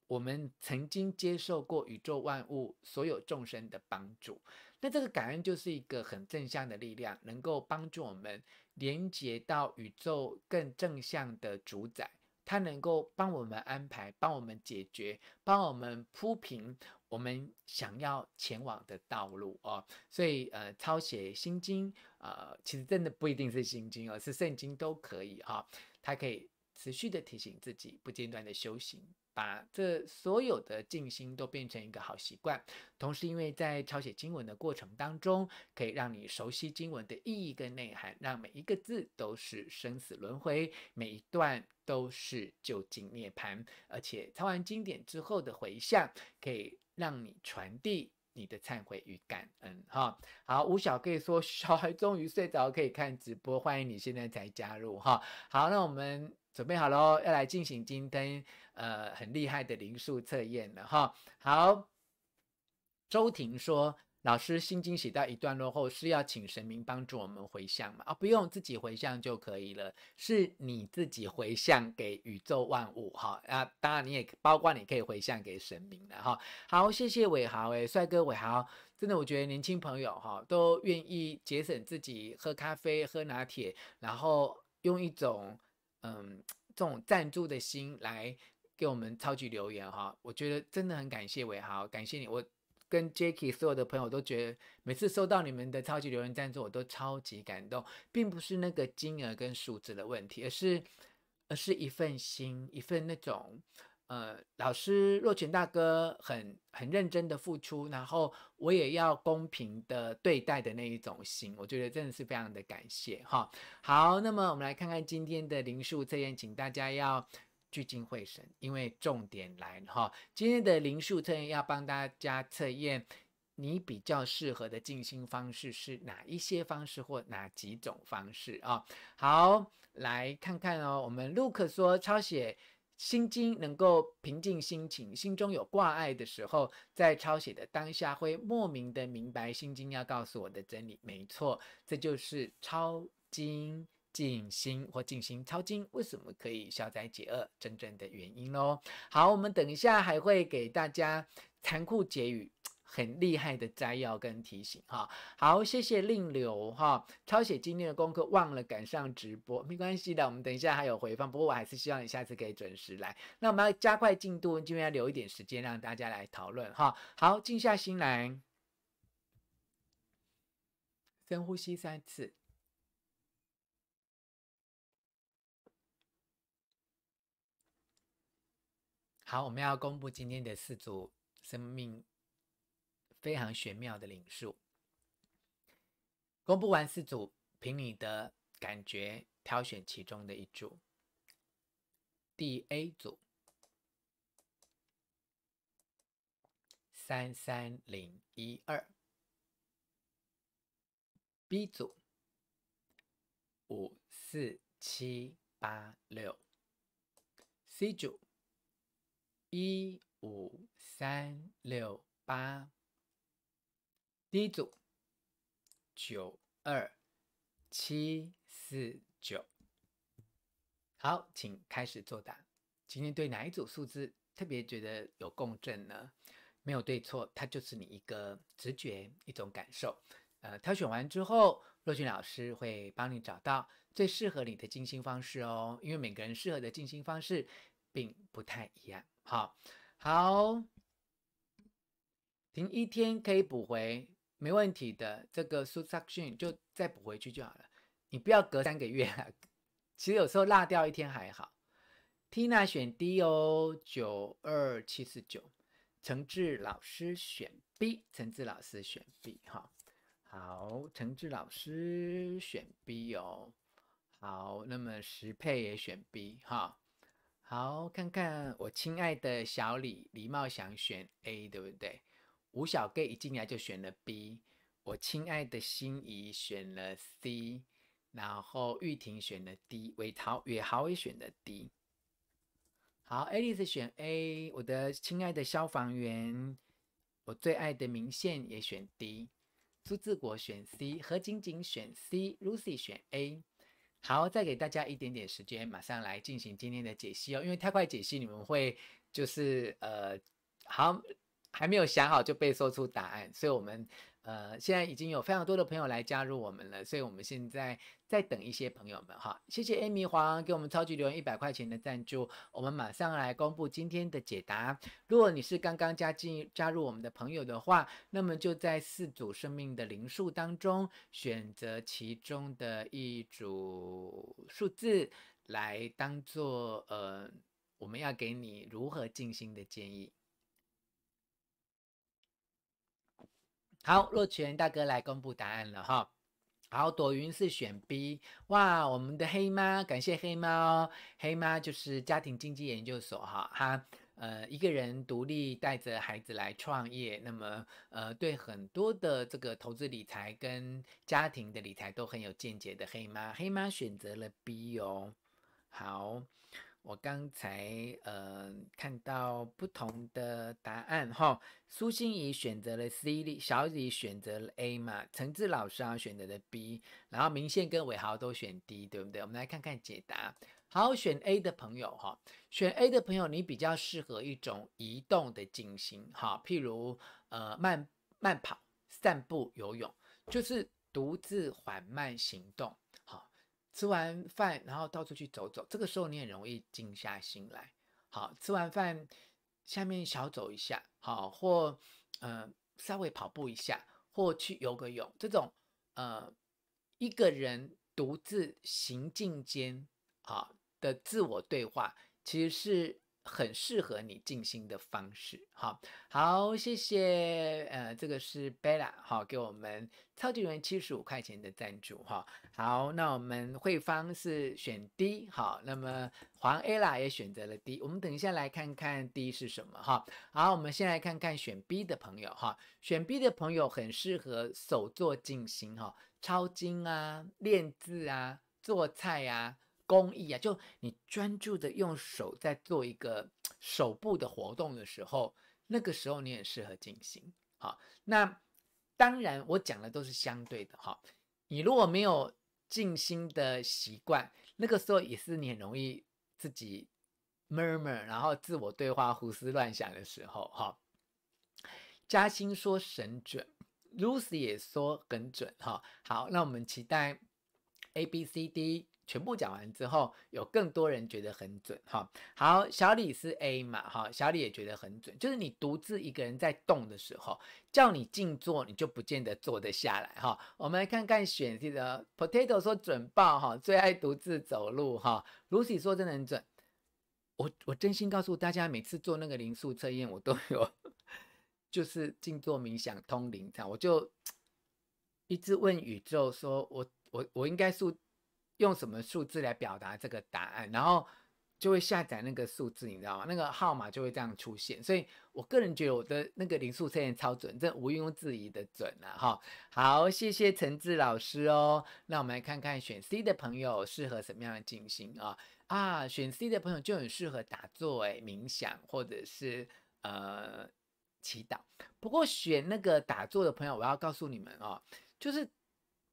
我们曾经接受过宇宙万物所有众生的帮助，那这个感恩就是一个很正向的力量，能够帮助我们连接到宇宙更正向的主宰，他能够帮我们安排，帮我们解决，帮我们铺平我们想要前往的道路哦。所以呃，抄写心经，呃，其实真的不一定是心经，哦是圣经都可以哈、哦，它可以。持续的提醒自己，不间断的修行，把这所有的静心都变成一个好习惯。同时，因为在抄写经文的过程当中，可以让你熟悉经文的意义跟内涵，让每一个字都是生死轮回，每一段都是究竟涅槃。而且抄完经典之后的回向，可以让你传递你的忏悔与感恩。哈，好，吴小可以说 小孩终于睡着，可以看直播，欢迎你现在才加入。哈，好，那我们。准备好喽，要来进行今天呃很厉害的灵数测验了哈。好，周婷说，老师心经写到一段落后是要请神明帮助我们回向吗？啊，不用，自己回向就可以了。是你自己回向给宇宙万物哈啊，当然你也包括你可以回向给神明的哈。好，谢谢伟豪诶，帅哥伟豪，真的我觉得年轻朋友哈都愿意节省自己喝咖啡喝拿铁，然后用一种。嗯，这种赞助的心来给我们超级留言哈，我觉得真的很感谢伟豪，感谢你。我跟 Jacky 所有的朋友都觉得，每次收到你们的超级留言赞助，我都超级感动，并不是那个金额跟数字的问题，而是而是一份心，一份那种。呃，老师若权大哥很很认真的付出，然后我也要公平的对待的那一种心，我觉得真的是非常的感谢哈。好，那么我们来看看今天的灵数测验，请大家要聚精会神，因为重点来了哈。今天的灵数测验要帮大家测验你比较适合的静心方式是哪一些方式或哪几种方式啊？好，来看看哦。我们 Luke 说抄写。心经能够平静心情，心中有挂碍的时候，在抄写的当下会莫名的明白心经要告诉我的真理。没错，这就是抄经静心或静心抄经为什么可以消灾解厄真正的原因喽。好，我们等一下还会给大家残酷结语。很厉害的摘要跟提醒哈，好，谢谢令流哈，抄写今天的功课忘了赶上直播，没关系的，我们等一下还有回放，不过我还是希望你下次可以准时来。那我们要加快进度，就要留一点时间让大家来讨论哈。好，静下心来，深呼吸三次。好，我们要公布今天的四组生命。非常玄妙的灵数，公布完四组，凭你的感觉挑选其中的一组。第 A 组三三零一二，B 组五四七八六，C 组一五三六八。第一组九二七四九，好，请开始作答。今天对哪一组数字特别觉得有共振呢？没有对错，它就是你一个直觉，一种感受。呃，挑选完之后，若君老师会帮你找到最适合你的静心方式哦。因为每个人适合的静心方式并不太一样。好，好，停一天可以补回。没问题的，这个 suction 就再补回去就好了。你不要隔三个月啊，其实有时候落掉一天还好。Tina 选 D 哦，九二七四九。诚志老师选 B，诚志老师选 B 哈。好，诚志老师选 B 哦。好，那么石佩也选 B 哈。好，看看我亲爱的小李李茂祥选 A 对不对？吴小 g 一进来就选了 B。我亲爱的心仪选了 C，然后玉婷选了 D，伟豪伟豪也选了 D。好，Alice 选 A。我的亲爱的消防员，我最爱的明宪也选 D。朱志国选 C，何晶晶选 C，Lucy 选 A。好，再给大家一点点时间，马上来进行今天的解析哦。因为太快解析，你们会就是呃，好，还没有想好就被说出答案，所以我们。呃，现在已经有非常多的朋友来加入我们了，所以我们现在在等一些朋友们哈。谢谢 Amy 黄给我们超级留言一百块钱的赞助，我们马上来公布今天的解答。如果你是刚刚加进加入我们的朋友的话，那么就在四组生命的灵数当中选择其中的一组数字来当做呃，我们要给你如何静心的建议。好，若权大哥来公布答案了哈。好，朵云是选 B，哇，我们的黑妈，感谢黑妈哦。黑妈就是家庭经济研究所哈，她呃一个人独立带着孩子来创业，那么呃对很多的这个投资理财跟家庭的理财都很有见解的黑妈，黑妈选择了 B 哦。好。我刚才呃看到不同的答案哈，苏心怡选择了 C，小李选择了 A 嘛，陈志老师啊选择了 B，然后明宪跟伟豪都选 D，对不对？我们来看看解答。好，选 A 的朋友哈，选 A 的朋友，你比较适合一种移动的进行哈，譬如呃慢慢跑、散步、游泳，就是独自缓慢行动。吃完饭，然后到处去走走，这个时候你很容易静下心来。好，吃完饭下面小走一下，好，或呃稍微跑步一下，或去游个泳，这种呃一个人独自行进间啊的自我对话，其实是。很适合你静心的方式，好，好，谢谢，呃，这个是 Bella，好，给我们超级人七十五块钱的赞助，哈，好，那我们慧芳是选 D，好，那么黄 Ella 也选择了 D，我们等一下来看看 D 是什么，哈，好，我们先来看看选 B 的朋友，哈，选 B 的朋友很适合手作静心，哈，抄经啊，练字啊，做菜啊。工艺啊，就你专注的用手在做一个手部的活动的时候，那个时候你很适合静心。好，那当然我讲的都是相对的哈。你如果没有静心的习惯，那个时候也是你很容易自己 murmur，然后自我对话、胡思乱想的时候哈。嘉兴说神准，Lucy 也说很准哈。好，那我们期待 A B C D。全部讲完之后，有更多人觉得很准哈。好，小李是 A 嘛哈，小李也觉得很准。就是你独自一个人在动的时候，叫你静坐，你就不见得坐得下来哈。我们来看看选这个 Potato 说准爆哈，最爱独自走路哈。Lucy 说真的很准。我我真心告诉大家，每次做那个灵数测验，我都有就是静坐冥想通灵这样，我就一直问宇宙说，我我我应该数。用什么数字来表达这个答案，然后就会下载那个数字，你知道吗？那个号码就会这样出现。所以我个人觉得我的那个灵数测验超准，这毋庸置疑的准了哈。好，谢谢陈志老师哦。那我们来看看选 C 的朋友适合什么样的进行啊？啊，选 C 的朋友就很适合打坐、诶，冥想或者是呃祈祷。不过选那个打坐的朋友，我要告诉你们哦，就是。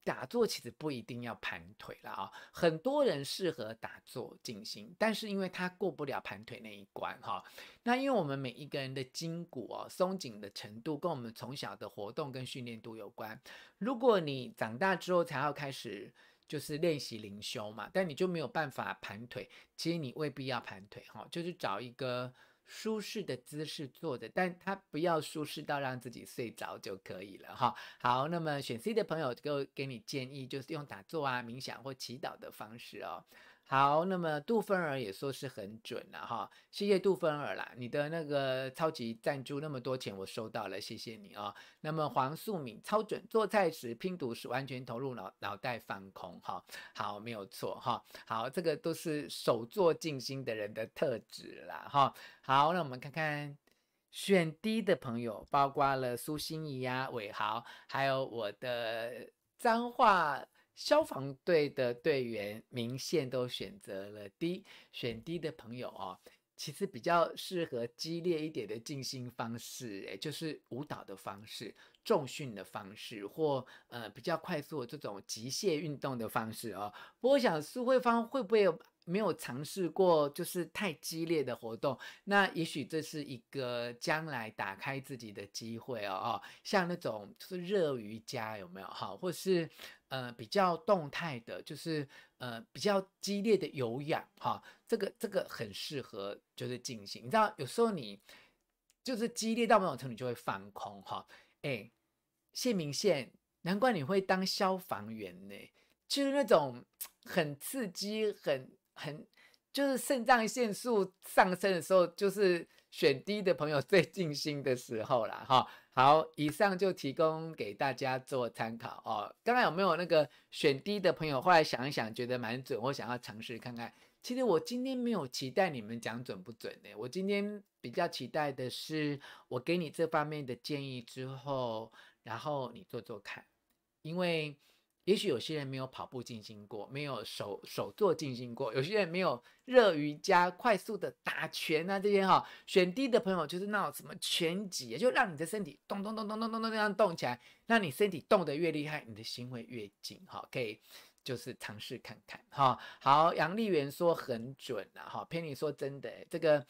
打坐其实不一定要盘腿了啊，很多人适合打坐静心，但是因为他过不了盘腿那一关哈。那因为我们每一个人的筋骨哦松紧的程度跟我们从小的活动跟训练度有关。如果你长大之后才要开始就是练习灵修嘛，但你就没有办法盘腿，其实你未必要盘腿哈，就是找一个。舒适的姿势坐着，但他不要舒适到让自己睡着就可以了哈。好，那么选 C 的朋友就给你建议，就是用打坐啊、冥想或祈祷的方式哦。好，那么杜芬儿也说是很准了哈，谢谢杜芬儿啦，你的那个超级赞助那么多钱我收到了，谢谢你啊、那么黄素敏超准，做菜时拼读是完全投入脑脑袋放空哈，好没有错哈，好这个都是手作静心的人的特质啦哈。好，那我们看看选 D 的朋友，包括了苏心怡呀、伟豪，还有我的脏话。消防队的队员明线都选择了 D，选 D 的朋友哦，其实比较适合激烈一点的静心方式，诶，就是舞蹈的方式、重训的方式，或呃比较快速的这种极限运动的方式哦。不过我想苏慧芳会不会？没有尝试过，就是太激烈的活动，那也许这是一个将来打开自己的机会哦。哦，像那种就是热瑜伽有没有哈？或是呃比较动态的，就是呃比较激烈的有氧哈，这个这个很适合就是进行。你知道有时候你就是激烈到某种程度，你就会放空哈。哎，谢明宪，难怪你会当消防员呢，就是那种很刺激很。很就是肾上腺素上升的时候，就是选 D 的朋友最尽心的时候了哈。好，以上就提供给大家做参考哦。刚刚有没有那个选 D 的朋友，后来想一想觉得蛮准，我想要尝试看看。其实我今天没有期待你们讲准不准呢，我今天比较期待的是我给你这方面的建议之后，然后你做做看，因为。也许有些人没有跑步静心过，没有手手做静心过；有些人没有热瑜伽、快速的打拳啊，这些哈，选 D 的朋友就是那种什么拳击，就让你的身体咚咚咚咚咚咚咚这样动起来，让你身体动得越厉害，你的心会越静哈。可以就是尝试看看哈。好，杨丽媛说很准啊哈，Penny 说真的，这个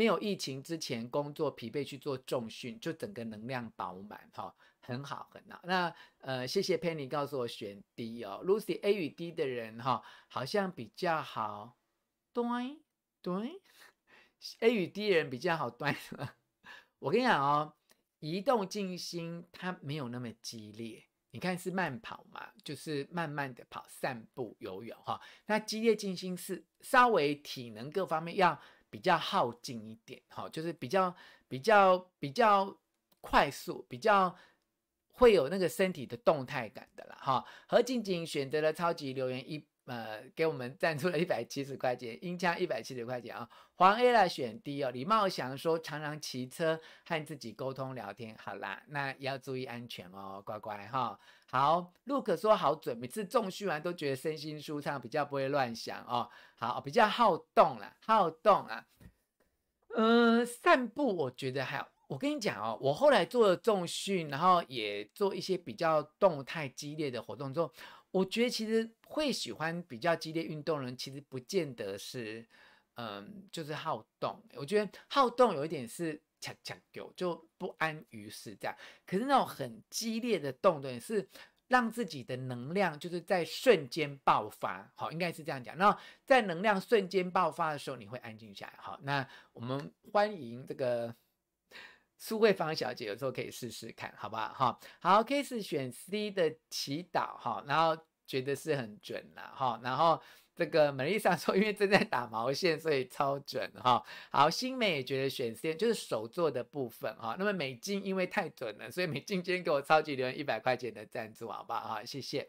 没有疫情之前工作疲惫去做重训，就整个能量饱满哈。很好，很好。那呃，谢谢 Penny 告诉我选 D 哦，Lucy A 与 D 的人哈、好像比较好。对对，A 与 D 的人比较好对。我跟你讲哦，移动静心它没有那么激烈。你看是慢跑嘛，就是慢慢的跑、散步、游泳哈、那激烈静心是稍微体能各方面要比较耗尽一点哈、就是比较比较比较快速，比较。会有那个身体的动态感的啦，哈。何静静选择了超级留言一，呃，给我们赞助了一百七十块钱，音枪一百七十块钱啊。黄 A 来选 D 哦。李茂祥说常常骑车和自己沟通聊天，好啦，那要注意安全哦，乖乖哈。好，Look 说好准，每次重训完都觉得身心舒畅，比较不会乱想哦。好，比较好动啦，好动啊。嗯、散步我觉得还。我跟你讲哦，我后来做了重训，然后也做一些比较动态激烈的活动之后，我觉得其实会喜欢比较激烈运动的人，其实不见得是，嗯，就是好动。我觉得好动有一点是恰恰狗，就不安于是这样。可是那种很激烈的动的人，是让自己的能量就是在瞬间爆发。好，应该是这样讲。然后在能量瞬间爆发的时候，你会安静下来。好，那我们欢迎这个。苏慧芳小姐有时候可以试试看，好不好？哈，好，case 选 C 的祈祷，哈，然后觉得是很准了，哈，然后这个 Melissa 说，因为正在打毛线，所以超准，哈，好，新美也觉得选 C 就是手做的部分，哈，那么美静因为太准了，所以美静今天给我超级留言一百块钱的赞助，好不好？哈，谢谢。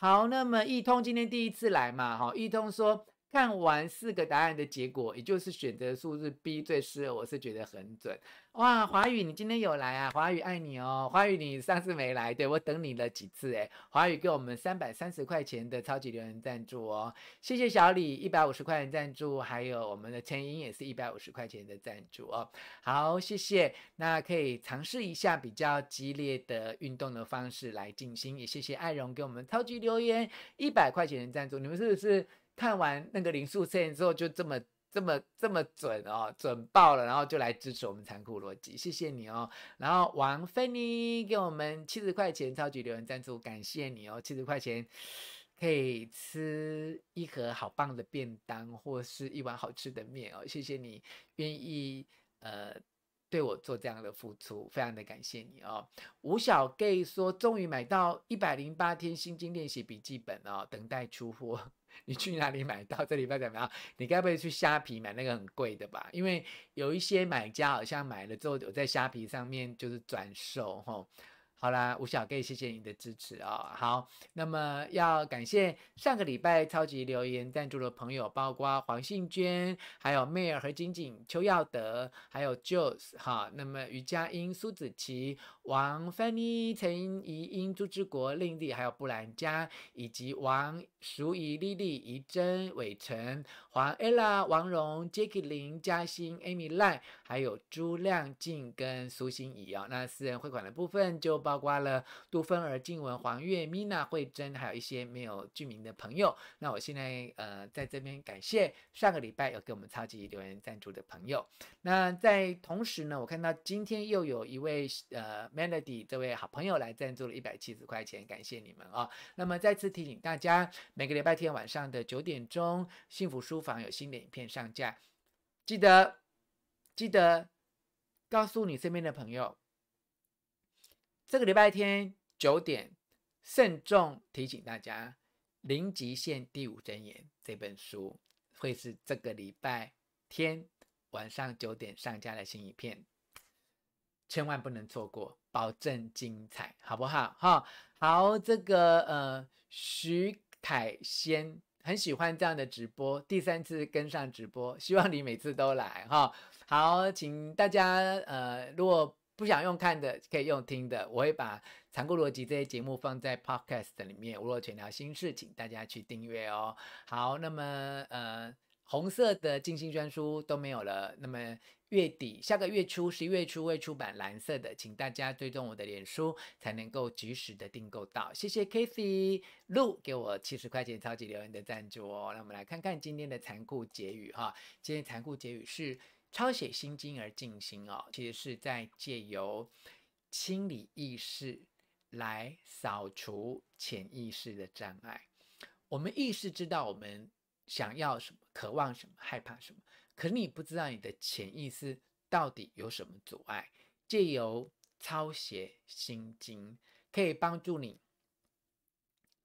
好，那么易通今天第一次来嘛，哈，易通说。看完四个答案的结果，也就是选择数字 B 最适合，我是觉得很准。哇，华宇，你今天有来啊？华宇爱你哦。华宇，你上次没来，对，我等你了几次诶。华宇给我们三百三十块钱的超级留言赞助哦，谢谢小李一百五十块钱赞助，还有我们的陈英也是一百五十块钱的赞助哦。好，谢谢。那可以尝试一下比较激烈的运动的方式来进行，也谢谢艾荣给我们超级留言一百块钱的赞助，你们是不是？看完那个零数测验之后，就这么这么这么准哦，准爆了，然后就来支持我们残酷逻辑，谢谢你哦。然后王菲妮给我们七十块钱超级留言赞助，感谢你哦，七十块钱可以吃一盒好棒的便当或是一碗好吃的面哦，谢谢你愿意呃对我做这样的付出，非常的感谢你哦。吴小 gay 说，终于买到一百零八天心经练习笔记本哦，等待出货。你去哪里买到？这礼拜怎么样？你该不会去虾皮买那个很贵的吧？因为有一些买家好像买了之后有在虾皮上面就是转售哈。哦好啦，吴小 gay，谢谢你的支持啊、哦！好，那么要感谢上个礼拜超级留言赞助的朋友，包括黄信娟，还有妹儿何晶晶、邱耀德，还有 Jules 哈。那么于佳音、苏子琪、王 Fanny、陈怡英、朱之国、令弟，还有布兰佳，以及王淑仪、丽丽、怡珍、伟成、黄 Ella、王蓉、Jacky 林、嘉欣、Amy 赖，还有朱亮静跟苏心怡啊。那私人汇款的部分就包。括了杜芬儿、静文、黄月、Mina、慧珍，还有一些没有具名的朋友。那我现在呃在这边感谢上个礼拜有给我们超级留言赞助的朋友。那在同时呢，我看到今天又有一位呃 Melody 这位好朋友来赞助了一百七十块钱，感谢你们啊、哦。那么再次提醒大家，每个礼拜天晚上的九点钟，幸福书房有新的影片上架，记得记得告诉你身边的朋友。这个礼拜天九点，慎重提醒大家，《零极限第五真言》这本书会是这个礼拜天晚上九点上架的新影片，千万不能错过，保证精彩，好不好？哈，好，这个呃，徐凯先很喜欢这样的直播，第三次跟上直播，希望你每次都来哈。好，请大家呃，如果不想用看的，可以用听的。我会把残酷逻辑这些节目放在 Podcast 里面。我若权聊心事，请大家去订阅哦。好，那么呃，红色的静心专书都没有了。那么月底下个月初，十一月初会出版蓝色的，请大家追踪我的脸书，才能够及时的订购到。谢谢 Kathy 陆给我七十块钱超级留言的赞助哦。那我们来看看今天的残酷结语哈。今天残酷结语是。抄写心经而静心哦，其实是在借由清理意识来扫除潜意识的障碍。我们意识知道我们想要什么、渴望什么、害怕什么，可你不知道你的潜意识到底有什么阻碍。借由抄写心经，可以帮助你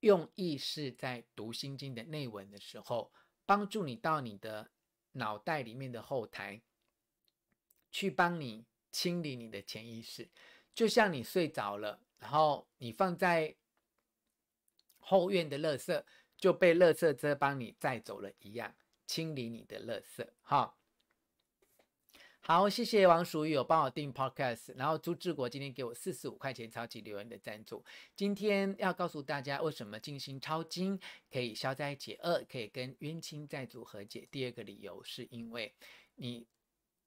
用意识在读心经的内文的时候，帮助你到你的脑袋里面的后台。去帮你清理你的潜意识，就像你睡着了，然后你放在后院的垃圾就被垃圾车帮你载走了一样，清理你的垃圾。好，好，谢谢王淑玉有帮我订 Podcast，然后朱志国今天给我四十五块钱超级留言的赞助。今天要告诉大家为什么进行抄经可以消灾解厄，可以跟冤亲债主和解。第二个理由是因为你。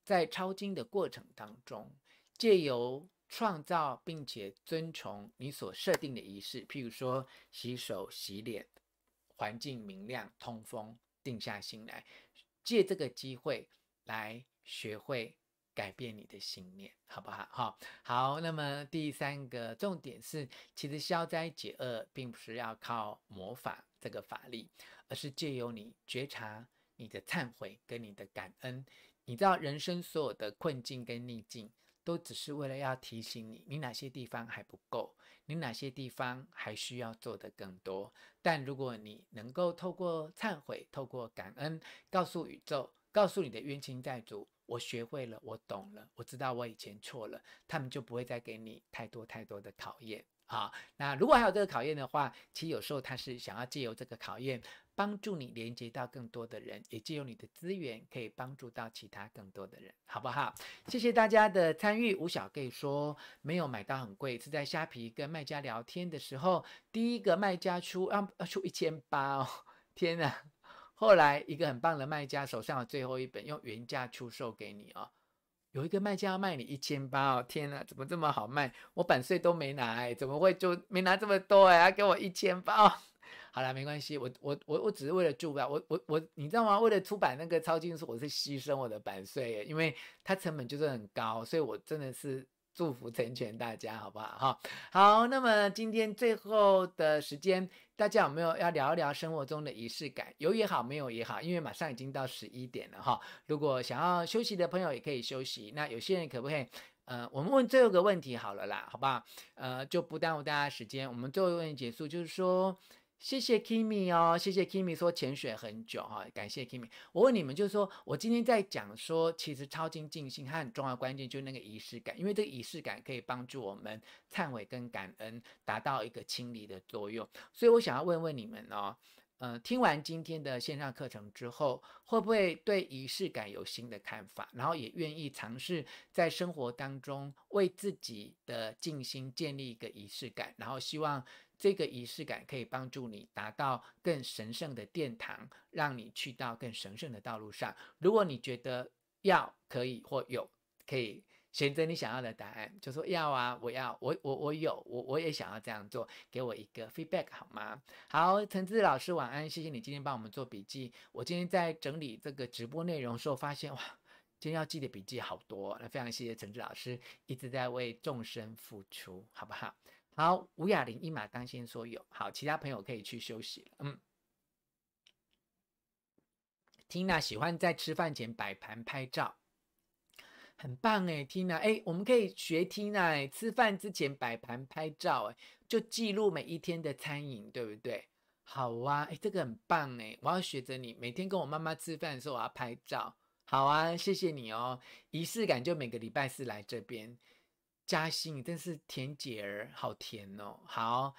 在抄经的过程当中，借由创造并且遵从你所设定的仪式，譬如说洗手、洗脸，环境明亮、通风，定下心来，借这个机会来学会改变你的信念，好不好？好，好。那么第三个重点是，其实消灾解厄并不是要靠魔法这个法力，而是借由你觉察你的忏悔跟你的感恩。你知道人生所有的困境跟逆境，都只是为了要提醒你，你哪些地方还不够，你哪些地方还需要做得更多。但如果你能够透过忏悔，透过感恩，告诉宇宙，告诉你的冤亲债主，我学会了，我懂了，我知道我以前错了，他们就不会再给你太多太多的考验。好，那如果还有这个考验的话，其实有时候他是想要借由这个考验。帮助你连接到更多的人，也借用你的资源可以帮助到其他更多的人，好不好？谢谢大家的参与。吴小 gay 说没有买到很贵，是在虾皮跟卖家聊天的时候，第一个卖家出要出一千八哦，天哪！后来一个很棒的卖家手上有最后一本，用原价出售给你哦。有一个卖家要卖你一千八哦，天哪，怎么这么好卖？我版税都没拿哎，怎么会就没拿这么多哎？还给我一千八哦。好了，没关系，我我我我只是为了助吧，我我我，你知道吗？为了出版那个抄经书，我是牺牲我的版税，因为它成本就是很高，所以我真的是祝福成全大家，好不好？哈，好。那么今天最后的时间，大家有没有要聊一聊生活中的仪式感？有也好，没有也好，因为马上已经到十一点了哈。如果想要休息的朋友也可以休息。那有些人可不可以？呃，我们问最后一个问题好了啦，好不好？呃，就不耽误大家时间。我们最后一个问题结束，就是说。谢谢 Kimi 哦，谢谢 Kimi 说潜水很久哈，感谢 Kimi。我问你们，就是说我今天在讲说，其实超精静心它很重要关键就是那个仪式感，因为这个仪式感可以帮助我们忏悔跟感恩，达到一个清理的作用。所以我想要问问你们哦，呃，听完今天的线上课程之后，会不会对仪式感有新的看法，然后也愿意尝试在生活当中为自己的静心建立一个仪式感，然后希望。这个仪式感可以帮助你达到更神圣的殿堂，让你去到更神圣的道路上。如果你觉得要、可以或有，可以选择你想要的答案，就说要啊，我要，我我我有，我我也想要这样做，给我一个 feedback 好吗？好，陈志老师晚安，谢谢你今天帮我们做笔记。我今天在整理这个直播内容的时候，发现哇，今天要记的笔记好多，那非常谢谢陈志老师一直在为众生付出，好不好？好，吴雅玲一马当先说有。好，其他朋友可以去休息了。嗯，Tina 喜欢在吃饭前摆盘拍照，很棒哎，Tina 哎，我们可以学 Tina，吃饭之前摆盘拍照哎，就记录每一天的餐饮，对不对？好啊，哎，这个很棒哎，我要学着你，每天跟我妈妈吃饭的时候我要拍照。好啊，谢谢你哦，仪式感就每个礼拜四来这边。嘉欣，真是甜姐儿，好甜哦。好，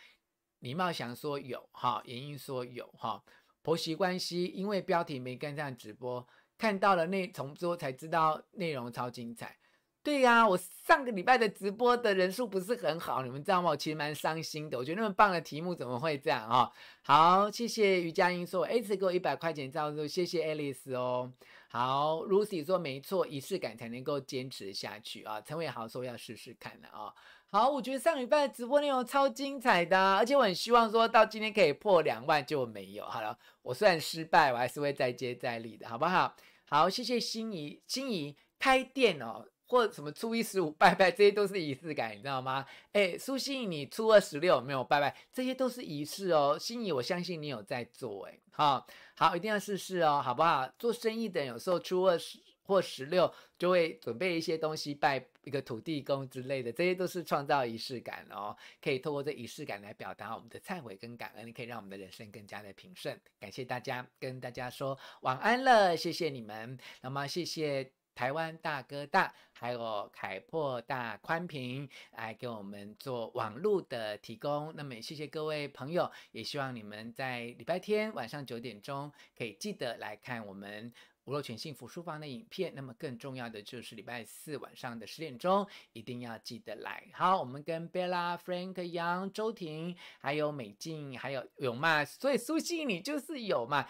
李茂祥说有哈，严英说有哈。婆媳关系，因为标题没跟上直播，看到了内重播才知道内容超精彩。对呀、我上个礼拜的直播的人数不是很好，你们知道吗？我其实蛮伤心的。我觉得那么棒的题目怎么会这样啊？好，谢谢于佳音说，哎，只给我一百块钱照住，谢谢 Alice 哦。好，Lucy 说没错，仪式感才能够坚持下去啊。陈伟豪说要试试看的啊。好，我觉得上礼拜的直播内容超精彩的，而且我很希望说到今天可以破两万，就没有。好了，我虽然失败，我还是会再接再厉的，好不好？好，谢谢心仪，心仪开店哦。或什么初一十五拜拜，这些都是仪式感，你知道吗？哎，苏心怡，你初二十六没有拜拜？这些都是仪式哦。心怡，我相信你有在做，哎，好，好，一定要试试哦，好不好？做生意的人有时候初二十或十六就会准备一些东西拜一个土地公之类的，这些都是创造仪式感哦。可以透过这仪式感来表达我们的忏悔跟感恩，可以让我们的人生更加的平顺。感谢大家，跟大家说晚安了，谢谢你们。那么谢谢。台湾大哥大，还有凯擘大宽频来给我们做网络的提供。那么也谢谢各位朋友，也希望你们在礼拜天晚上九点钟可以记得来看我们吴若全幸福书房的影片。那么更重要的就是礼拜四晚上的十点钟一定要记得来。好，我们跟 Bella、Frank、杨、周婷，还有美静，还有有嘛？所以苏西你就是有嘛？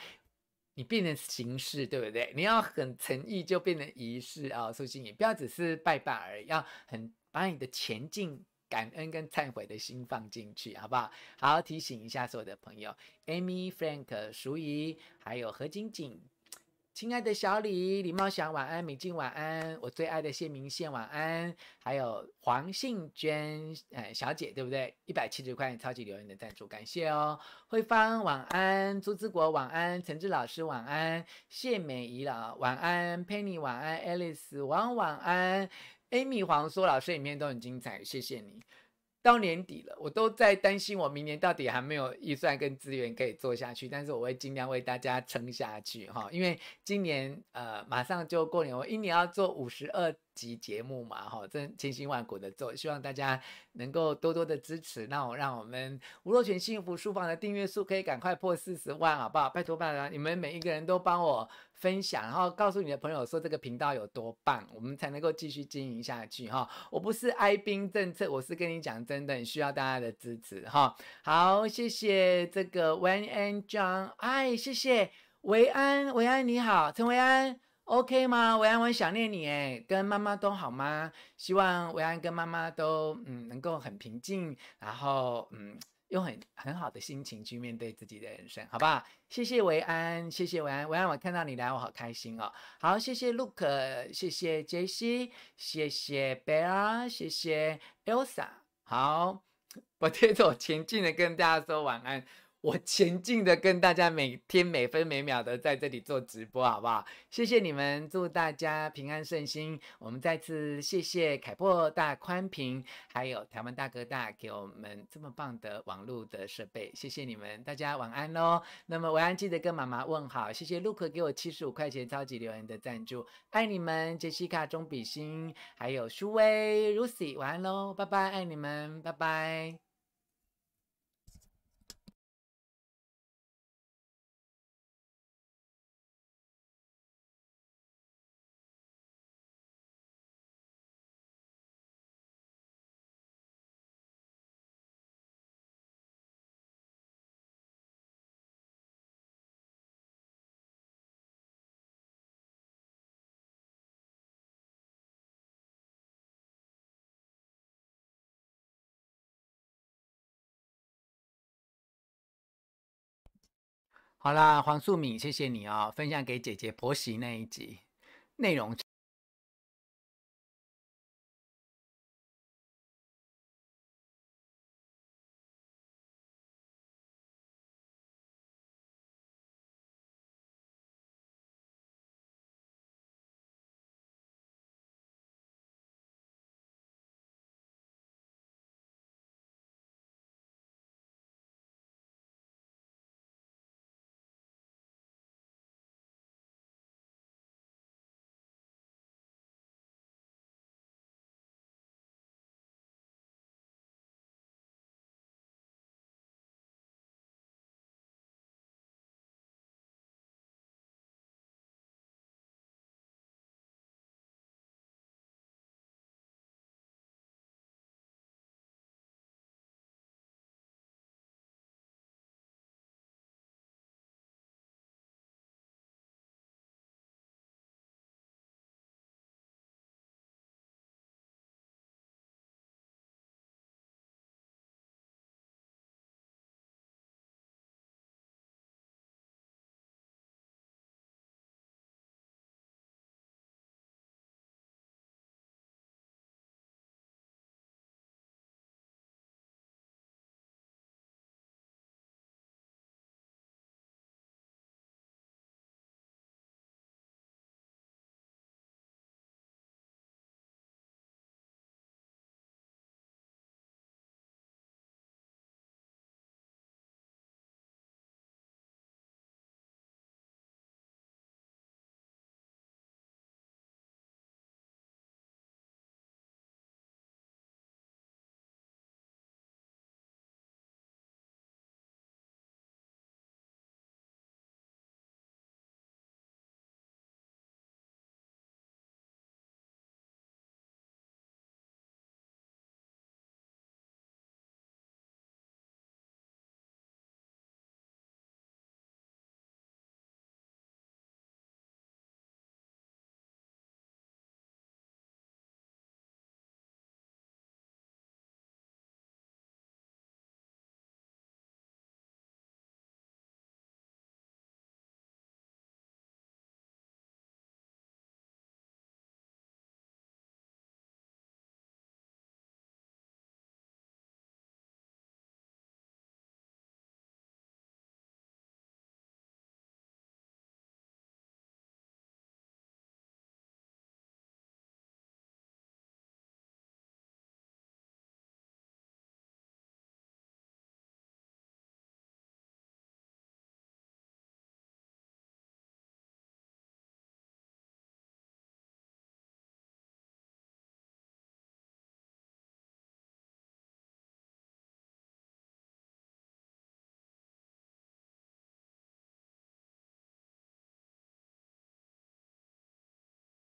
你变成形式，对不对？你要很诚意，就变成仪式啊！苏心怡，不要只是拜拜而已，要很把你的前进、感恩跟忏悔的心放进去，好不好？好，提醒一下所有的朋友，Amy、Frank、淑仪，还有何晶晶。亲爱的小李、李茂祥晚安，美静晚安，我最爱的谢明宪晚安，还有黄信娟，呃，小姐对不对？一百七十块超级留言的赞助，感谢哦。慧芳晚安，朱之国晚安，陈志老师晚安，谢美仪老晚安，Penny 晚安，Alice 王晚安，Amy 黄说老师影片都很精彩，谢谢你。到年底了，我都在担心，我明年到底还没有预算跟资源可以做下去，但是我会尽量为大家撑下去哈，因为今年呃马上就过年，我一年要做五十二集节目嘛哈，真千辛万苦的做，希望大家能够多多的支持，那我让我们吴若权幸福书房的订阅数可以赶快破四十万，好不好？拜托拜托，你们每一个人都帮我。分享，然后告诉你的朋友说这个频道有多棒，我们才能够继续经营下去哈。我不是哀兵政策，我是跟你讲真的，你需要大家的支持哈。好，谢谢这个 Wen and John，哎，谢谢维安，维安你好，陈维安，OK 吗？维安，我很想念你哎，跟妈妈都好吗？希望维安跟妈妈都嗯能够很平静，然后嗯用很很好的心情去面对自己的人生，好不好？谢谢维安，谢谢维安，维安，我看到你来，我好开心哦。好，谢谢 Luke，谢谢杰西，谢谢 Bear，谢谢 Elsa。好，我接着前进的跟大家说晚安。我前进的跟大家每天每分每秒的在这里做直播，好不好？谢谢你们，祝大家平安顺心。我们再次谢谢凯擘大宽频，还有台湾大哥大给我们这么棒的网络的设备，谢谢你们，大家晚安喽。那么晚安，记得跟妈妈问好。谢谢 Luke 给我七十五块钱超级留言的赞助，爱你们，杰西卡、钟比心，还有舒威、Lucy，晚安喽，拜拜，爱你们，拜拜。好啦，黄素敏，谢谢你哦，分享给姐姐婆媳那一集内容。